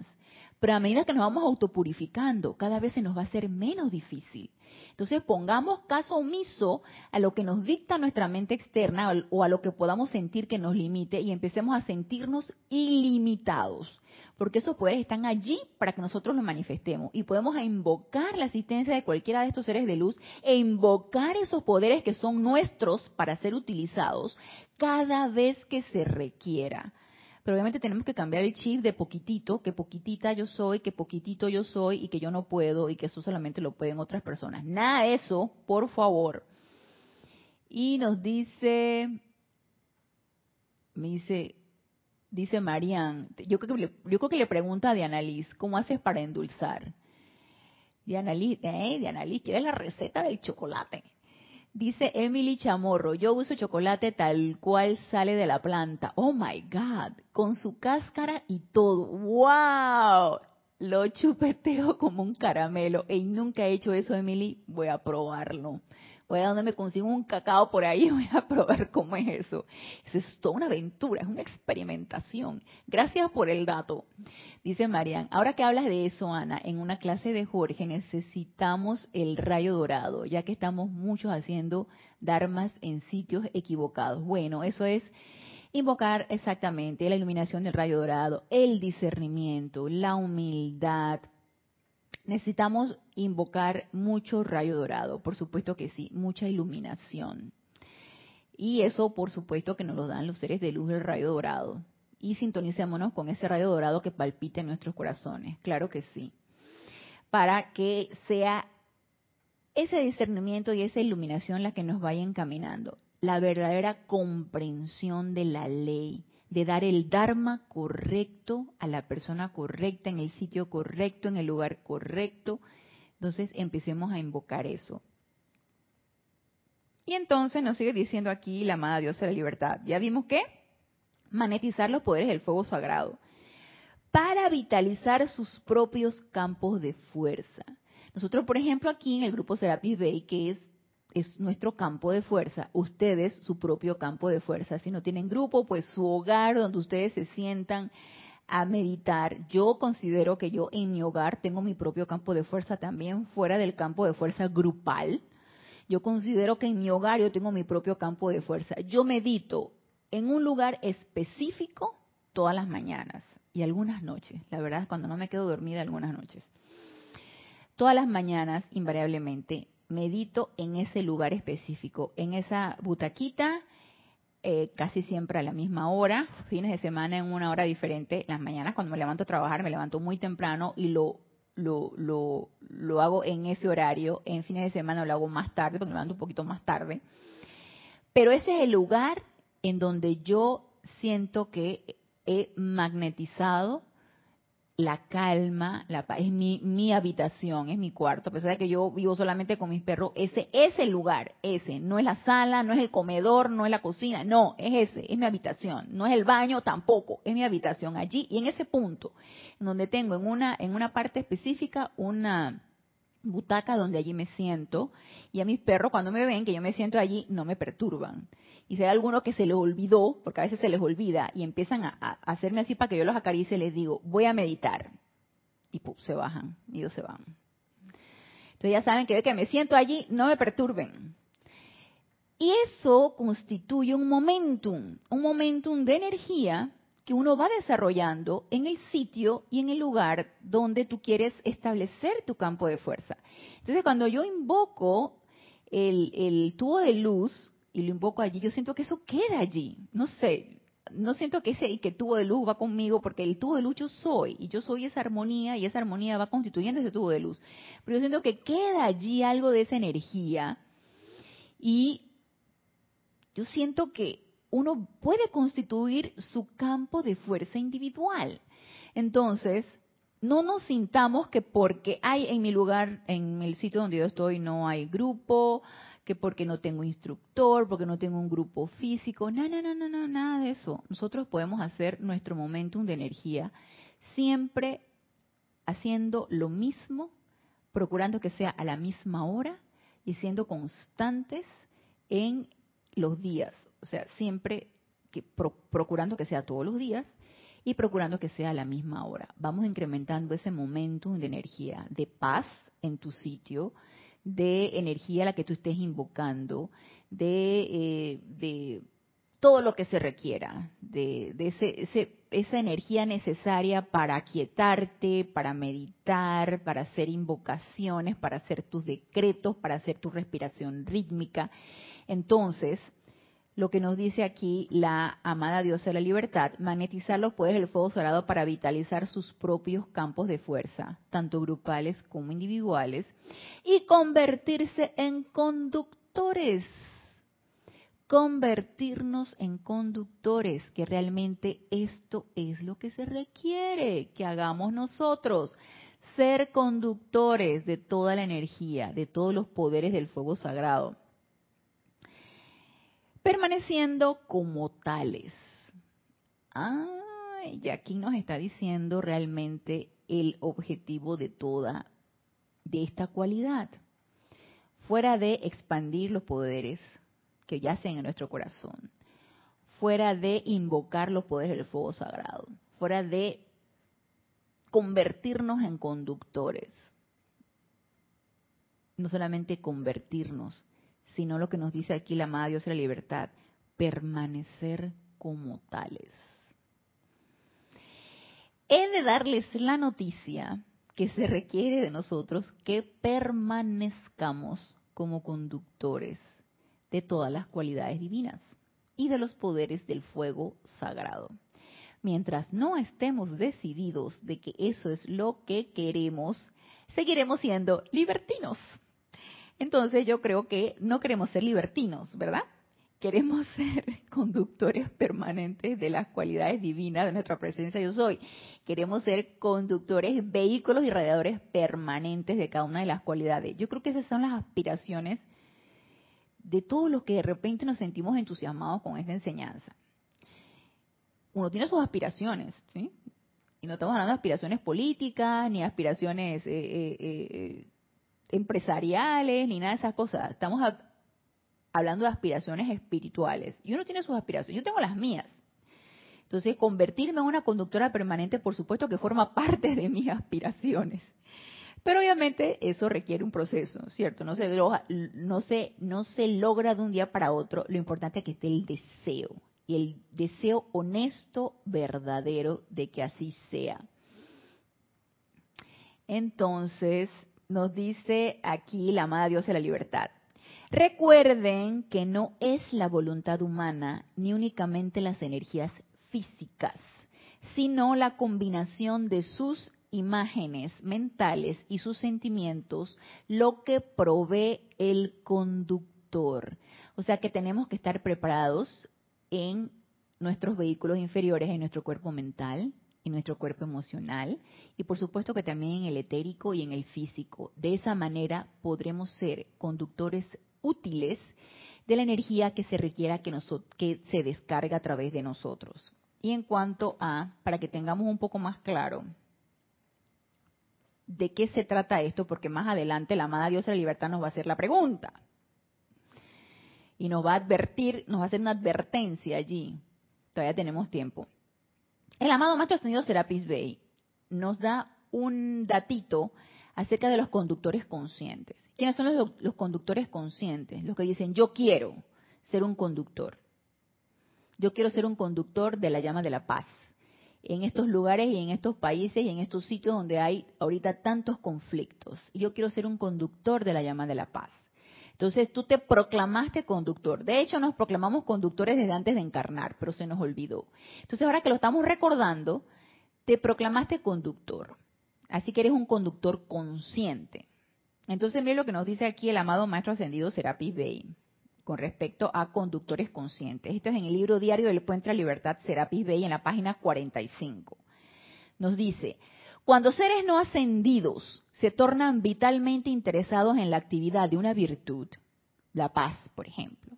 A: pero a medida que nos vamos autopurificando, cada vez se nos va a hacer menos difícil. Entonces pongamos caso omiso a lo que nos dicta nuestra mente externa o a lo que podamos sentir que nos limite y empecemos a sentirnos ilimitados porque esos poderes están allí para que nosotros los manifestemos y podemos invocar la asistencia de cualquiera de estos seres de luz e invocar esos poderes que son nuestros para ser utilizados cada vez que se requiera. Pero obviamente tenemos que cambiar el chip de poquitito, que poquitita yo soy, que poquitito yo soy y que yo no puedo y que eso solamente lo pueden otras personas. Nada de eso, por favor. Y nos dice, me dice, dice Marian, yo creo, que le, yo creo que le pregunta a Diana Liz, ¿cómo haces para endulzar? Diana Liz, eh, Diana Liz, ¿quieres la receta del chocolate? Dice Emily Chamorro, yo uso chocolate tal cual sale de la planta. Oh my God, con su cáscara y todo. ¡Wow! lo chupeteo como un caramelo. Y nunca he hecho eso, Emily. Voy a probarlo. Voy a donde me consigo un cacao por ahí voy a probar cómo es eso. Eso es toda una aventura, es una experimentación. Gracias por el dato. Dice Marian, ahora que hablas de eso, Ana, en una clase de Jorge necesitamos el rayo dorado, ya que estamos muchos haciendo dharmas en sitios equivocados. Bueno, eso es invocar exactamente la iluminación del rayo dorado, el discernimiento, la humildad, necesitamos invocar mucho rayo dorado, por supuesto que sí, mucha iluminación. Y eso, por supuesto, que nos lo dan los seres de luz del rayo dorado. Y sintonicémonos con ese rayo dorado que palpita en nuestros corazones, claro que sí. Para que sea ese discernimiento y esa iluminación la que nos vaya encaminando. La verdadera comprensión de la ley, de dar el Dharma correcto a la persona correcta, en el sitio correcto, en el lugar correcto. Entonces empecemos a invocar eso. Y entonces nos sigue diciendo aquí la amada diosa de la libertad. Ya vimos que monetizar los poderes del fuego sagrado para vitalizar sus propios campos de fuerza. Nosotros, por ejemplo, aquí en el grupo Serapis Bay, que es es nuestro campo de fuerza, ustedes su propio campo de fuerza. Si no tienen grupo, pues su hogar donde ustedes se sientan a meditar. Yo considero que yo en mi hogar tengo mi propio campo de fuerza también fuera del campo de fuerza grupal. Yo considero que en mi hogar yo tengo mi propio campo de fuerza. Yo medito en un lugar específico todas las mañanas y algunas noches. La verdad es cuando no me quedo dormida algunas noches. Todas las mañanas, invariablemente, medito en ese lugar específico, en esa butaquita, eh, casi siempre a la misma hora, fines de semana en una hora diferente, las mañanas cuando me levanto a trabajar me levanto muy temprano y lo, lo, lo, lo hago en ese horario, en fines de semana lo hago más tarde porque me levanto un poquito más tarde, pero ese es el lugar en donde yo siento que he magnetizado la calma, la paz, es mi, mi habitación, es mi cuarto, a pesar de que yo vivo solamente con mis perros, ese es el lugar, ese, no es la sala, no es el comedor, no es la cocina, no, es ese, es mi habitación, no es el baño tampoco, es mi habitación allí. Y en ese punto, donde tengo en una, en una parte específica una butaca donde allí me siento y a mis perros cuando me ven que yo me siento allí no me perturban y si hay alguno que se les olvidó, porque a veces se les olvida, y empiezan a, hacerme así para que yo los acaricie, les digo, voy a meditar. Y se bajan, y ellos se van. Entonces ya saben que yo que me siento allí, no me perturben. Y eso constituye un momentum, un momentum de energía que uno va desarrollando en el sitio y en el lugar donde tú quieres establecer tu campo de fuerza. Entonces cuando yo invoco el, el tubo de luz, y lo invoco allí, yo siento que eso queda allí. No sé, no siento que ese que tubo de luz va conmigo porque el tubo de luz yo soy y yo soy esa armonía y esa armonía va constituyendo ese tubo de luz. Pero yo siento que queda allí algo de esa energía y yo siento que uno puede constituir su campo de fuerza individual. Entonces, no nos sintamos que porque hay en mi lugar, en el sitio donde yo estoy, no hay grupo, que porque no tengo instructor, porque no tengo un grupo físico. No, no, no, no, no, nada de eso. Nosotros podemos hacer nuestro momentum de energía siempre haciendo lo mismo, procurando que sea a la misma hora y siendo constantes en los días. O sea, siempre que, procurando que sea todos los días y procurando que sea a la misma hora. Vamos incrementando ese momentum de energía, de paz en tu sitio, de energía la que tú estés invocando, de, eh, de todo lo que se requiera, de, ese, esa energía necesaria para aquietarte, para meditar, para hacer invocaciones, para hacer tus decretos, para hacer tu respiración rítmica. Entonces, lo que nos dice aquí la amada diosa de la libertad, magnetizar los poderes del fuego sagrado para vitalizar sus propios campos de fuerza, tanto grupales como individuales, y convertirse en conductores. Convertirnos en conductores, que realmente esto es lo que se requiere que hagamos nosotros. Ser conductores de toda la energía, de todos los poderes del fuego sagrado permaneciendo como tales. Ah, y aquí nos está diciendo realmente el objetivo de toda de esta cualidad. Fuera de expandir los poderes que yacen en nuestro corazón, fuera de invocar los poderes del fuego sagrado, fuera de convertirnos en conductores. No solamente convertirnos, sino lo que nos dice aquí la amada Dios de la libertad, permanecer como tales. He de darles la noticia que se requiere de nosotros que permanezcamos como conductores de todas las cualidades divinas y de los poderes del fuego sagrado. Mientras no estemos decididos de que eso es lo que queremos, seguiremos siendo libertinos. Entonces yo creo que no queremos ser libertinos, ¿verdad? Queremos ser conductores permanentes de las cualidades divinas de nuestra presencia yo soy. Queremos ser conductores, vehículos y radiadores permanentes de cada una de las cualidades. Yo creo que esas son las aspiraciones de todos los que de repente nos sentimos entusiasmados con esta enseñanza. Uno tiene sus aspiraciones, ¿sí? Y no estamos hablando de aspiraciones políticas, ni aspiraciones eh, eh, eh, empresariales ni nada de esas cosas. Estamos hablando de aspiraciones espirituales. Y uno tiene sus aspiraciones. Yo tengo las mías. Entonces, convertirme en una conductora permanente, por supuesto que forma parte de mis aspiraciones. Pero obviamente eso requiere un proceso, ¿cierto? No se, no, se, no se logra de un día para otro. Lo importante es que esté el deseo. Y el deseo honesto, verdadero de que así sea. Entonces, nos dice aquí la amada Dios de la libertad. Recuerden que no es la voluntad humana ni únicamente las energías físicas, sino la combinación de sus imágenes mentales y sus sentimientos lo que provee el conductor. O sea que tenemos que estar preparados en nuestros vehículos inferiores, en nuestro cuerpo mental, en nuestro cuerpo emocional y por supuesto que también en el etérico y en el físico. De esa manera podremos ser conductores útiles de la energía que se requiera que, que se descarga a través de nosotros. Y en cuanto a, para que tengamos un poco más claro de qué se trata esto, porque más adelante la amada Dios de la libertad nos va a hacer la pregunta. Y nos va a advertir, nos va a hacer una advertencia allí. Todavía tenemos tiempo. El amado Maestro Ascendido Serapis Bey nos da un datito acerca de los conductores conscientes. ¿Quiénes son los, los, conductores conscientes? Los que dicen, yo quiero ser un conductor. Yo quiero ser un conductor de la llama de la paz. En estos lugares y en estos países y en estos sitios donde hay ahorita tantos conflictos. Yo quiero ser un conductor de la llama de la paz. Entonces tú te proclamaste conductor. De hecho, nos proclamamos conductores desde antes de encarnar, pero se nos olvidó. Entonces ahora que lo estamos recordando, te proclamaste conductor. Así que eres un conductor consciente. Entonces mire lo que nos dice aquí el amado Maestro Ascendido Serapis Bey con respecto a conductores conscientes. Esto es en el libro diario del Puente a Libertad Serapis Bey en la página 45. Nos dice, cuando seres no ascendidos se tornan vitalmente interesados en la actividad de una virtud, la paz, por ejemplo,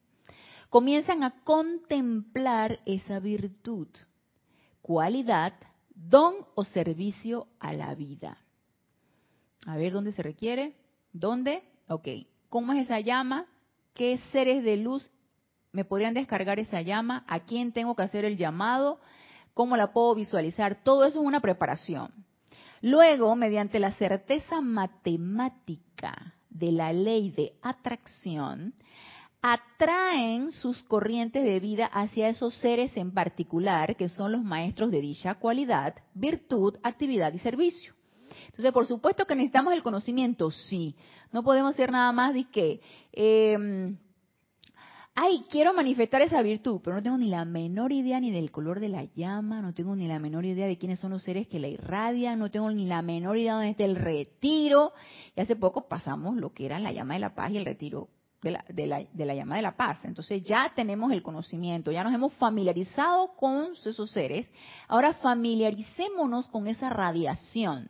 A: comienzan a contemplar esa virtud, cualidad, don o servicio a la vida. A ver, ¿dónde se requiere? ¿Dónde? Ok. ¿Cómo es esa llama? ¿Qué seres de luz me podrían descargar esa llama? ¿A quién tengo que hacer el llamado? ¿Cómo la puedo visualizar? Todo eso es una preparación. Luego, mediante la certeza matemática de la ley de atracción, atraen sus corrientes de vida hacia esos seres en particular que son los maestros de dicha cualidad, virtud, actividad y servicio. Entonces, por supuesto que necesitamos el conocimiento, sí. No podemos ser nada más de que, eh, ay, quiero manifestar esa virtud, pero no tengo ni la menor idea ni del color de la llama, no tengo ni la menor idea de quiénes son los seres que la irradian, no tengo ni la menor idea de dónde está el retiro. Y hace poco pasamos lo que era la llama de la paz y el retiro de la, de la, de la llama de la paz. Entonces ya tenemos el conocimiento, ya nos hemos familiarizado con esos seres. Ahora familiaricémonos con esa radiación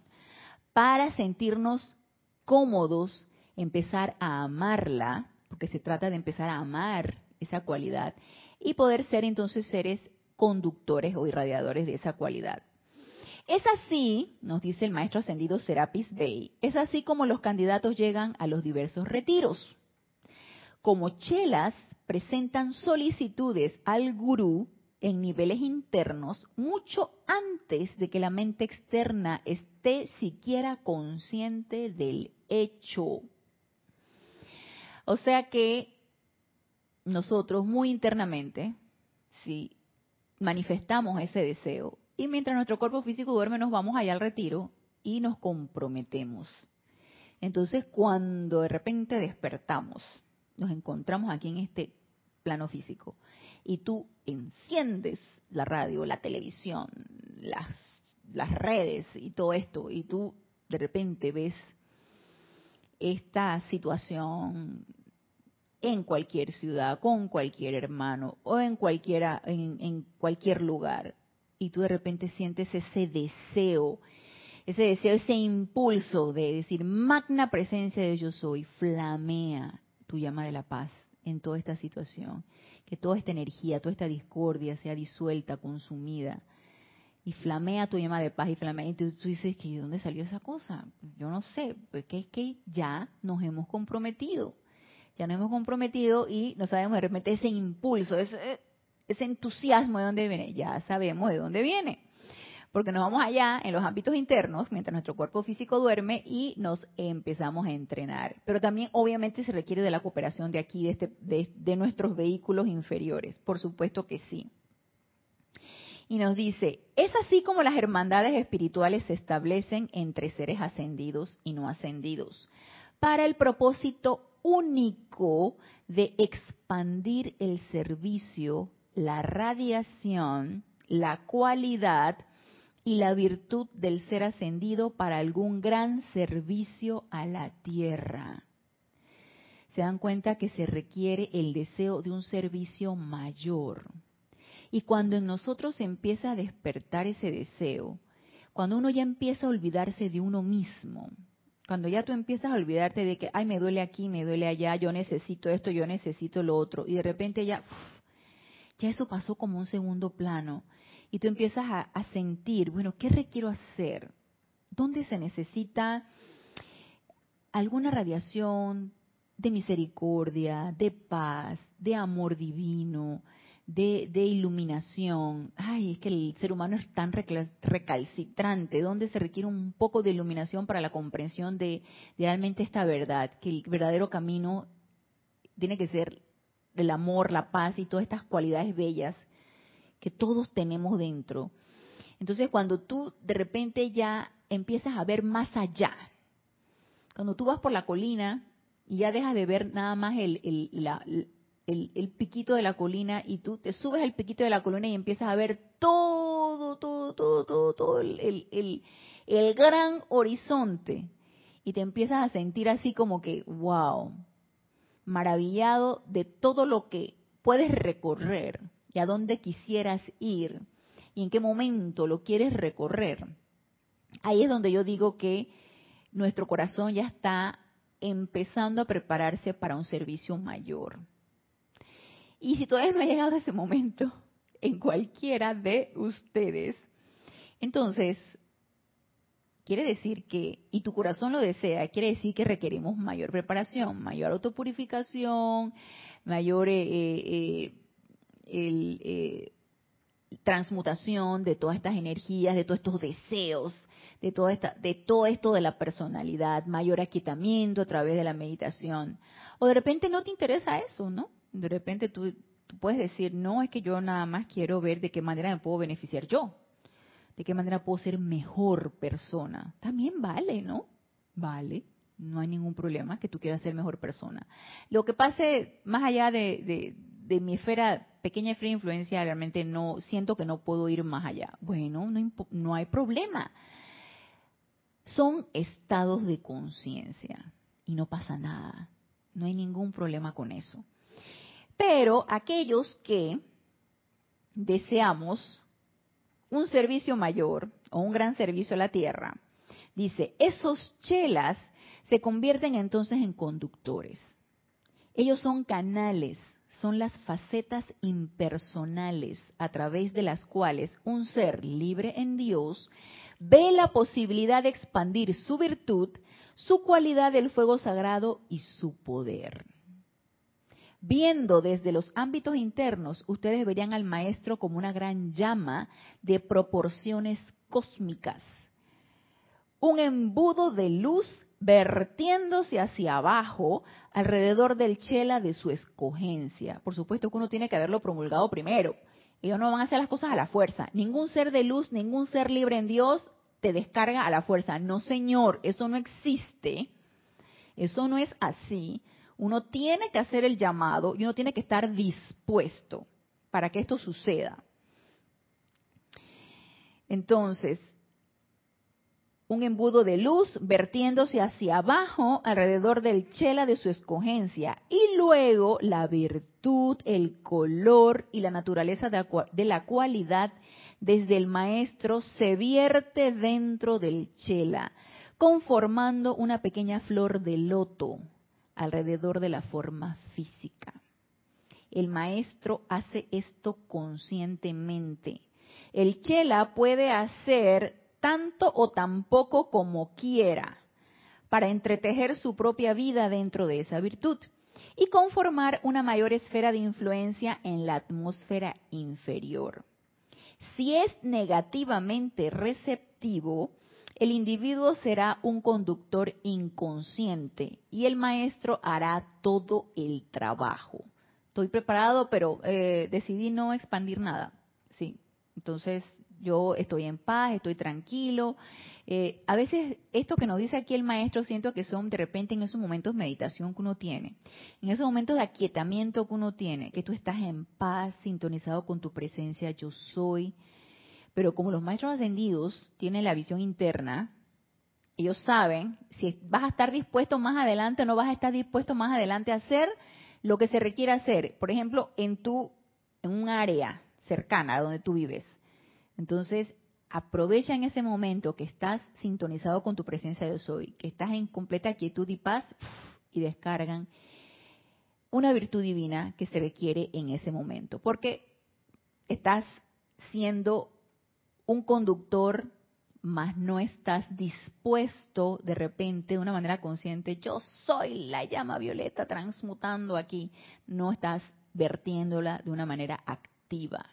A: para sentirnos cómodos, empezar a amarla porque se trata de empezar a amar esa cualidad y poder ser entonces seres conductores o irradiadores de esa cualidad. Es así, nos dice el maestro ascendido Serapis Bey, es así como los candidatos llegan a los diversos retiros. Como chelas presentan solicitudes al gurú en niveles internos mucho antes de que la mente externa esté siquiera consciente del hecho. O sea que nosotros muy internamente, si manifestamos ese deseo y mientras nuestro cuerpo físico duerme nos vamos allá al retiro y nos comprometemos. Entonces cuando de repente despertamos, nos encontramos aquí en este plano físico y tú enciendes la radio, la televisión, las, las redes y todo esto, y tú de repente ves esta situación en cualquier ciudad, con cualquier hermano o en cualquiera, en, cualquier lugar, y tú de repente sientes ese deseo, ese deseo, ese impulso de decir, magna presencia de yo soy, flamea tu llama de la paz en toda esta situación que toda esta energía, toda esta discordia sea disuelta, consumida. Y flamea tu llama de paz y flamea. Y tú, dices, ¿de dónde salió esa cosa? Yo no sé, pues que es que ya nos hemos comprometido. Ya nos hemos comprometido y no sabemos de repente ese impulso, ese, ese entusiasmo de dónde viene. Ya sabemos de dónde viene porque nos vamos allá en los ámbitos internos mientras nuestro cuerpo físico duerme y nos empezamos a entrenar. Pero también obviamente se requiere de la cooperación de aquí, de, este, de, nuestros vehículos inferiores, por supuesto que sí. Y nos dice, es así como las hermandades espirituales se establecen entre seres ascendidos y no ascendidos, para el propósito único de expandir el servicio, la radiación, la cualidad y la virtud del ser ascendido para algún gran servicio a la tierra. Se dan cuenta que se requiere el deseo de un servicio mayor. Y cuando en nosotros empieza a despertar ese deseo, cuando uno ya empieza a olvidarse de uno mismo, cuando ya tú empiezas a olvidarte de que, ay, me duele aquí, me duele allá, yo necesito esto, yo necesito lo otro, y de repente ya, ya eso pasó como un segundo plano, y tú empiezas a, sentir, bueno, ¿qué requiero hacer? ¿Dónde se necesita alguna radiación de misericordia, de paz, de amor divino, de, iluminación. Ay, es que el ser humano es tan recalcitrante, ¿Dónde se requiere un poco de iluminación para la comprensión de, de, realmente esta verdad, que el verdadero camino tiene que ser el amor, la paz y todas estas cualidades bellas que todos tenemos dentro. Entonces, cuando tú de repente ya empiezas a ver más allá, cuando tú vas por la colina y ya dejas de ver nada más el, el, piquito de la colina y tú te subes al piquito de la colina y empiezas a ver todo, todo, todo, todo, todo el, el gran horizonte y te empiezas a sentir así como que, wow, maravillado de todo lo que puedes recorrer y a dónde quisieras ir y en qué momento lo quieres recorrer. Ahí es donde yo digo que nuestro corazón ya está empezando a prepararse para un servicio mayor. Y si todavía no ha llegado ese momento en cualquiera de ustedes, entonces quiere decir que, y tu corazón lo desea, quiere decir que requerimos mayor preparación, mayor autopurificación, mayor eh, eh, el, eh, transmutación de todas estas energías, de todos estos deseos, de, toda esta, de todo esto de la personalidad, mayor aquietamiento a través de la meditación. O de repente no te interesa eso, ¿no? De repente tú, tú puedes decir, no, es que yo nada más quiero ver de qué manera me puedo beneficiar yo, de qué manera puedo ser mejor persona. También vale, ¿no? Vale no hay ningún problema que tú quieras ser mejor persona. Lo que pase más allá de, mi esfera, pequeña esfera de influencia, realmente no siento que no puedo ir más allá. Bueno, no, no hay problema. Son estados de conciencia y no pasa nada. No hay ningún problema con eso. Pero aquellos que deseamos un servicio mayor o un gran servicio a la tierra, dice, esos chelas se convierten entonces en conductores. Ellos son canales son las facetas impersonales a través de las cuales un ser libre en Dios ve la posibilidad de expandir su virtud, su cualidad del fuego sagrado y su poder. Viendo desde los ámbitos internos, ustedes verían al maestro como una gran llama de proporciones cósmicas, un embudo de luz vertiéndose hacia abajo alrededor del chela de su escogencia. Por supuesto que uno tiene que haberlo promulgado primero. Ellos no van a hacer las cosas a la fuerza. Ningún ser de luz, ningún ser libre en Dios te descarga a la fuerza. No, señor, eso no existe. Eso no es así. Uno tiene que hacer el llamado y uno tiene que estar dispuesto para que esto suceda. Entonces, un embudo de luz vertiéndose hacia abajo alrededor del chela de su escogencia y luego la virtud, el color y la naturaleza de la cualidad desde el maestro se vierte dentro del chela, conformando una pequeña flor de loto alrededor de la forma física. El maestro hace esto conscientemente. El chela puede hacer tanto o tan poco como quiera para entretejer su propia vida dentro de esa virtud y conformar una mayor esfera de influencia en la atmósfera inferior. Si es negativamente receptivo, el individuo será un conductor inconsciente y el maestro hará todo el trabajo. Estoy preparado, pero eh, decidí no expandir nada. Sí, entonces yo estoy en paz, estoy tranquilo. Eh, a veces esto que nos dice aquí el maestro siento que son de repente en esos momentos meditación que uno tiene, en esos momentos de aquietamiento que uno tiene, que tú estás en paz, sintonizado con tu presencia, yo soy, pero como los maestros ascendidos tienen la visión interna, ellos saben si vas a estar dispuesto más adelante o no vas a estar dispuesto más adelante a hacer lo que se requiere hacer. Por ejemplo, en tu en un área cercana donde tú vives. Entonces, aprovecha en ese momento que estás sintonizado con tu presencia de soy, que estás en completa quietud y paz y descargan una virtud divina que se requiere en ese momento, porque estás siendo un conductor, más no estás dispuesto de repente de una manera consciente, yo soy la llama violeta transmutando aquí, no estás vertiéndola de una manera activa,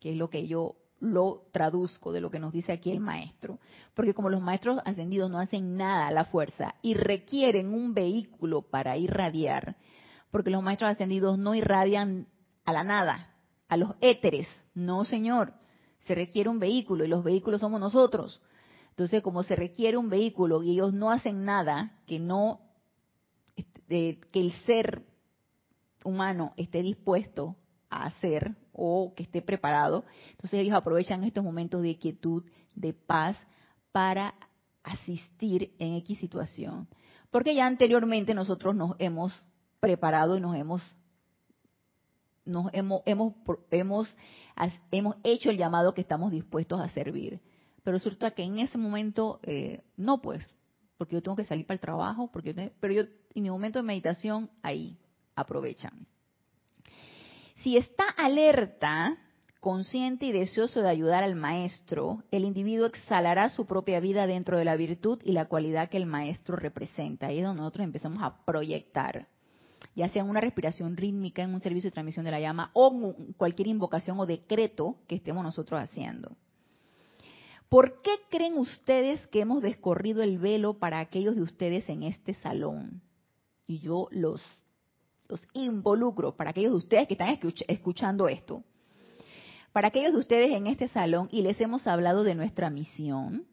A: que es lo que yo lo traduzco de lo que nos dice aquí el maestro. Porque como los maestros ascendidos no hacen nada a la fuerza y requieren un vehículo para irradiar, porque los maestros ascendidos no irradian a la nada, a los éteres, no señor, se requiere un vehículo y los vehículos somos nosotros. Entonces, como se requiere un vehículo y ellos no hacen nada que no este, que el ser humano esté dispuesto a hacer o que esté preparado, entonces ellos aprovechan estos momentos de quietud, de paz para asistir en X situación. Porque ya anteriormente nosotros nos hemos preparado y nos hemos nos hemos, hemos, hemos hemos hecho el llamado que estamos dispuestos a servir. Pero resulta que en ese momento, eh, no pues, porque yo tengo que salir para el trabajo, porque pero yo en mi momento de meditación, ahí aprovechan. Si está alerta, consciente y deseoso de ayudar al maestro, el individuo exhalará su propia vida dentro de la virtud y la cualidad que el maestro representa. Ahí es donde nosotros empezamos a proyectar ya sea en una respiración rítmica, en un servicio de transmisión de la llama o cualquier invocación o decreto que estemos nosotros haciendo. ¿Por qué creen ustedes que hemos descorrido el velo para aquellos de ustedes en este salón? Y yo los, los involucro, para aquellos de ustedes que están escuchando esto. Para aquellos de ustedes en este salón y les hemos hablado de nuestra misión,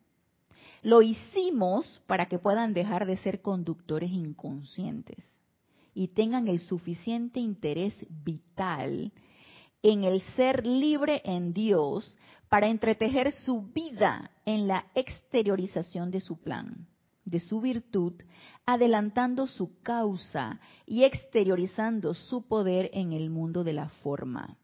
A: lo hicimos para que puedan dejar de ser conductores inconscientes y tengan el suficiente interés vital en el ser libre en Dios para entretejer su vida en la exteriorización de su plan, de su virtud, adelantando su causa y exteriorizando su poder en el mundo de la forma.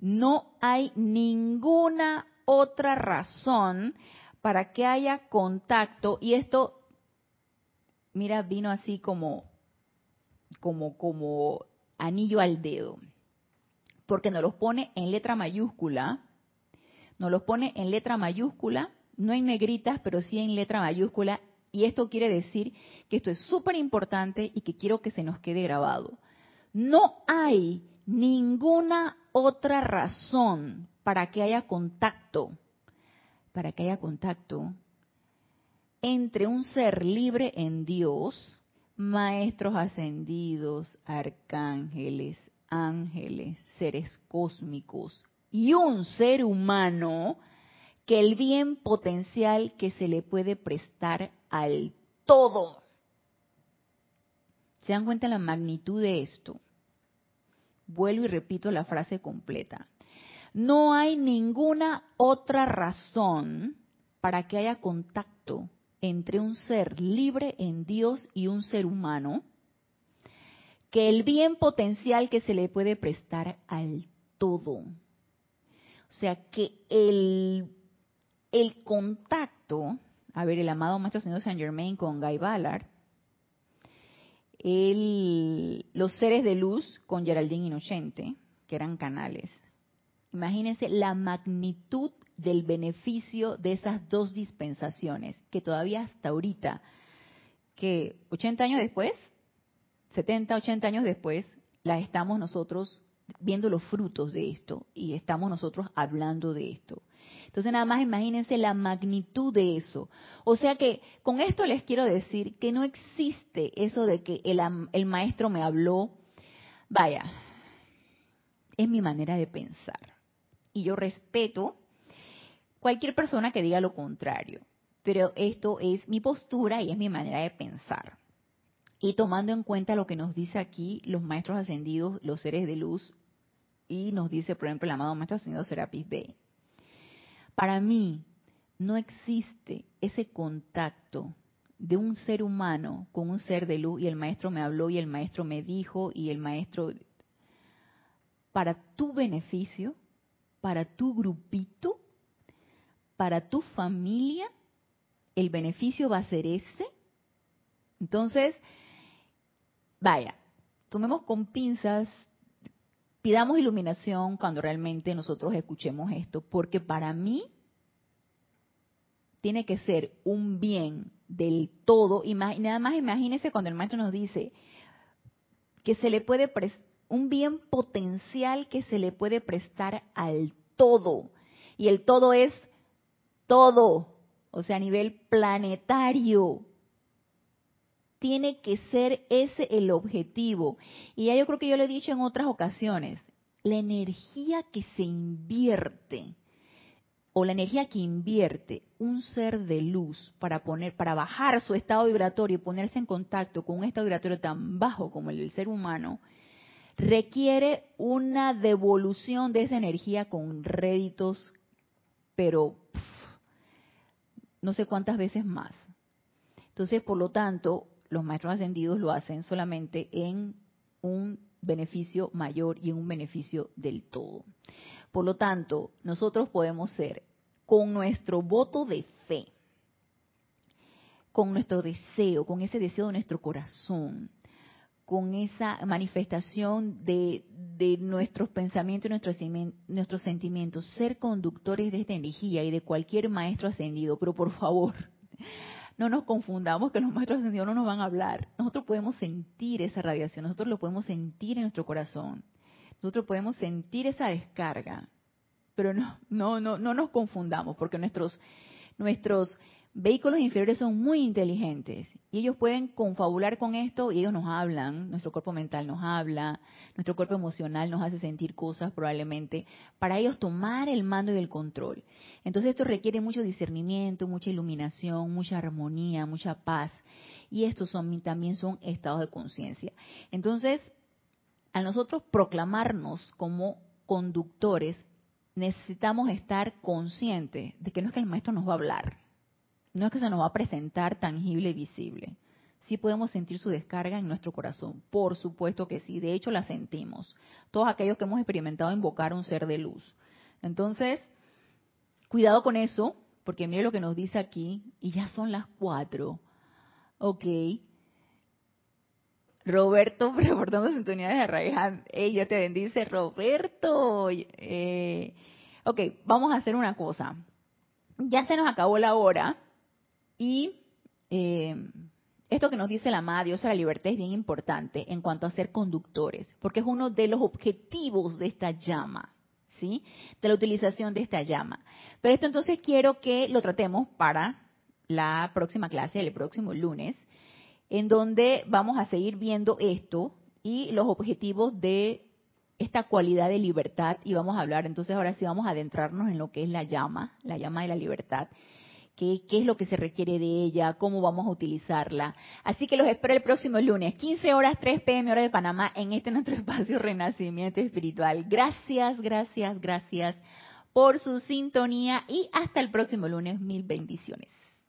A: No hay ninguna otra razón para que haya contacto y esto, mira, vino así como como, como anillo al dedo. porque nos los pone en letra mayúscula, nos los pone en letra mayúscula, no en negritas, pero sí en letra mayúscula, y esto quiere decir que esto es súper importante y que quiero que se nos quede grabado. No hay ninguna otra razón para que haya contacto, para que haya contacto entre un ser libre en Dios, maestros ascendidos, arcángeles, ángeles, seres cósmicos y un ser humano que el bien potencial que se le puede prestar al todo. ¿Se dan cuenta la magnitud de esto? Vuelvo y repito la frase completa. No hay ninguna otra razón para que haya contacto entre un ser libre en Dios y un ser humano que el bien potencial que se le puede prestar al todo. O sea que el, el contacto, a ver, el amado Maestro Señor Saint Germain con Guy Ballard, el, los seres de luz con Geraldine Inocente, que eran canales. Imagínense la magnitud del beneficio de esas dos dispensaciones, que todavía hasta ahorita, que 80 años después, 70, 80 años después, las estamos nosotros viendo los frutos de esto y estamos nosotros hablando de esto. Entonces nada más imagínense la magnitud de eso. O sea que con esto les quiero decir que no existe eso de que el, el maestro me habló. Vaya, es mi manera de pensar. Y yo respeto cualquier persona que diga lo contrario. Pero esto es mi postura y es mi manera de pensar. Y tomando en cuenta lo que nos dice aquí los maestros ascendidos, los seres de luz, y nos dice, por ejemplo, el amado maestro ascendido Serapis B. Para mí no existe ese contacto de un ser humano con un ser de luz y el maestro me habló y el maestro me dijo y el maestro para tu beneficio, para tu grupito, para tu familia, el beneficio va a ser ese. Entonces, vaya, tomemos con pinzas, pidamos iluminación cuando realmente nosotros escuchemos esto, porque para mí tiene que ser un bien del todo, y nada más imagínese cuando el maestro nos dice que se le puede un bien potencial que se le puede prestar al todo, y el todo es todo, o sea, a nivel planetario, tiene que ser ese el objetivo. Y ya yo creo que yo lo he dicho en otras ocasiones, la energía que se invierte o la energía que invierte un ser de luz para poner para bajar su estado vibratorio y ponerse en contacto con un estado vibratorio tan bajo como el del ser humano requiere una devolución de esa energía con réditos pero no sé cuántas veces más. Entonces, por lo tanto, los maestros ascendidos lo hacen solamente en un beneficio mayor y en un beneficio del todo. Por lo tanto, nosotros podemos ser con nuestro voto de fe, con nuestro deseo, con ese deseo de nuestro corazón, con esa manifestación de, nuestros pensamientos y nuestros, nuestros sentimientos, ser conductores de esta energía y de cualquier maestro ascendido, pero por favor, no nos confundamos que los maestros ascendidos no nos van a hablar. Nosotros podemos sentir esa radiación, nosotros lo podemos sentir en nuestro corazón. Nosotros podemos sentir esa descarga. Pero no, no, no, no nos confundamos, porque nuestros, nuestros vehículos inferiores son muy inteligentes y ellos pueden confabular con esto y ellos nos hablan, nuestro cuerpo mental nos habla, nuestro cuerpo emocional nos hace sentir cosas probablemente para ellos tomar el mando y el control. Entonces esto requiere mucho discernimiento, mucha iluminación, mucha armonía, mucha paz y estos son, también son estados de conciencia. Entonces, al nosotros proclamarnos como conductores, necesitamos estar conscientes de que no es que el maestro nos va a hablar, no es que se nos va a presentar tangible y visible. Sí podemos sentir su descarga en nuestro corazón. Por supuesto que sí. De hecho, la sentimos. Todos aquellos que hemos experimentado invocar un ser de luz. Entonces, cuidado con eso, porque mire lo que nos dice aquí, y ya son las cuatro. Ok. Roberto, reportando sintonía de Arraiján. Ella te bendice, Roberto. Eh, ok, vamos a hacer una cosa. Ya se nos acabó la hora y eh, esto que nos dice la amada Diosa de la libertad es bien importante en cuanto a ser conductores, porque es uno de los objetivos de esta llama, ¿sí? De la utilización de esta llama. Pero esto entonces quiero que lo tratemos para la próxima clase, el próximo lunes, en donde vamos a seguir viendo esto y los objetivos de esta cualidad de libertad y vamos a hablar, entonces ahora sí vamos a adentrarnos en lo que es la llama, la llama de la libertad, qué, qué es lo que se requiere de ella, cómo vamos a utilizarla. Así que los espero el próximo lunes, 15 horas, 3 pm hora de Panamá, en este nuestro espacio Renacimiento Espiritual. Gracias, gracias, gracias por su sintonía y hasta el próximo lunes, mil bendiciones.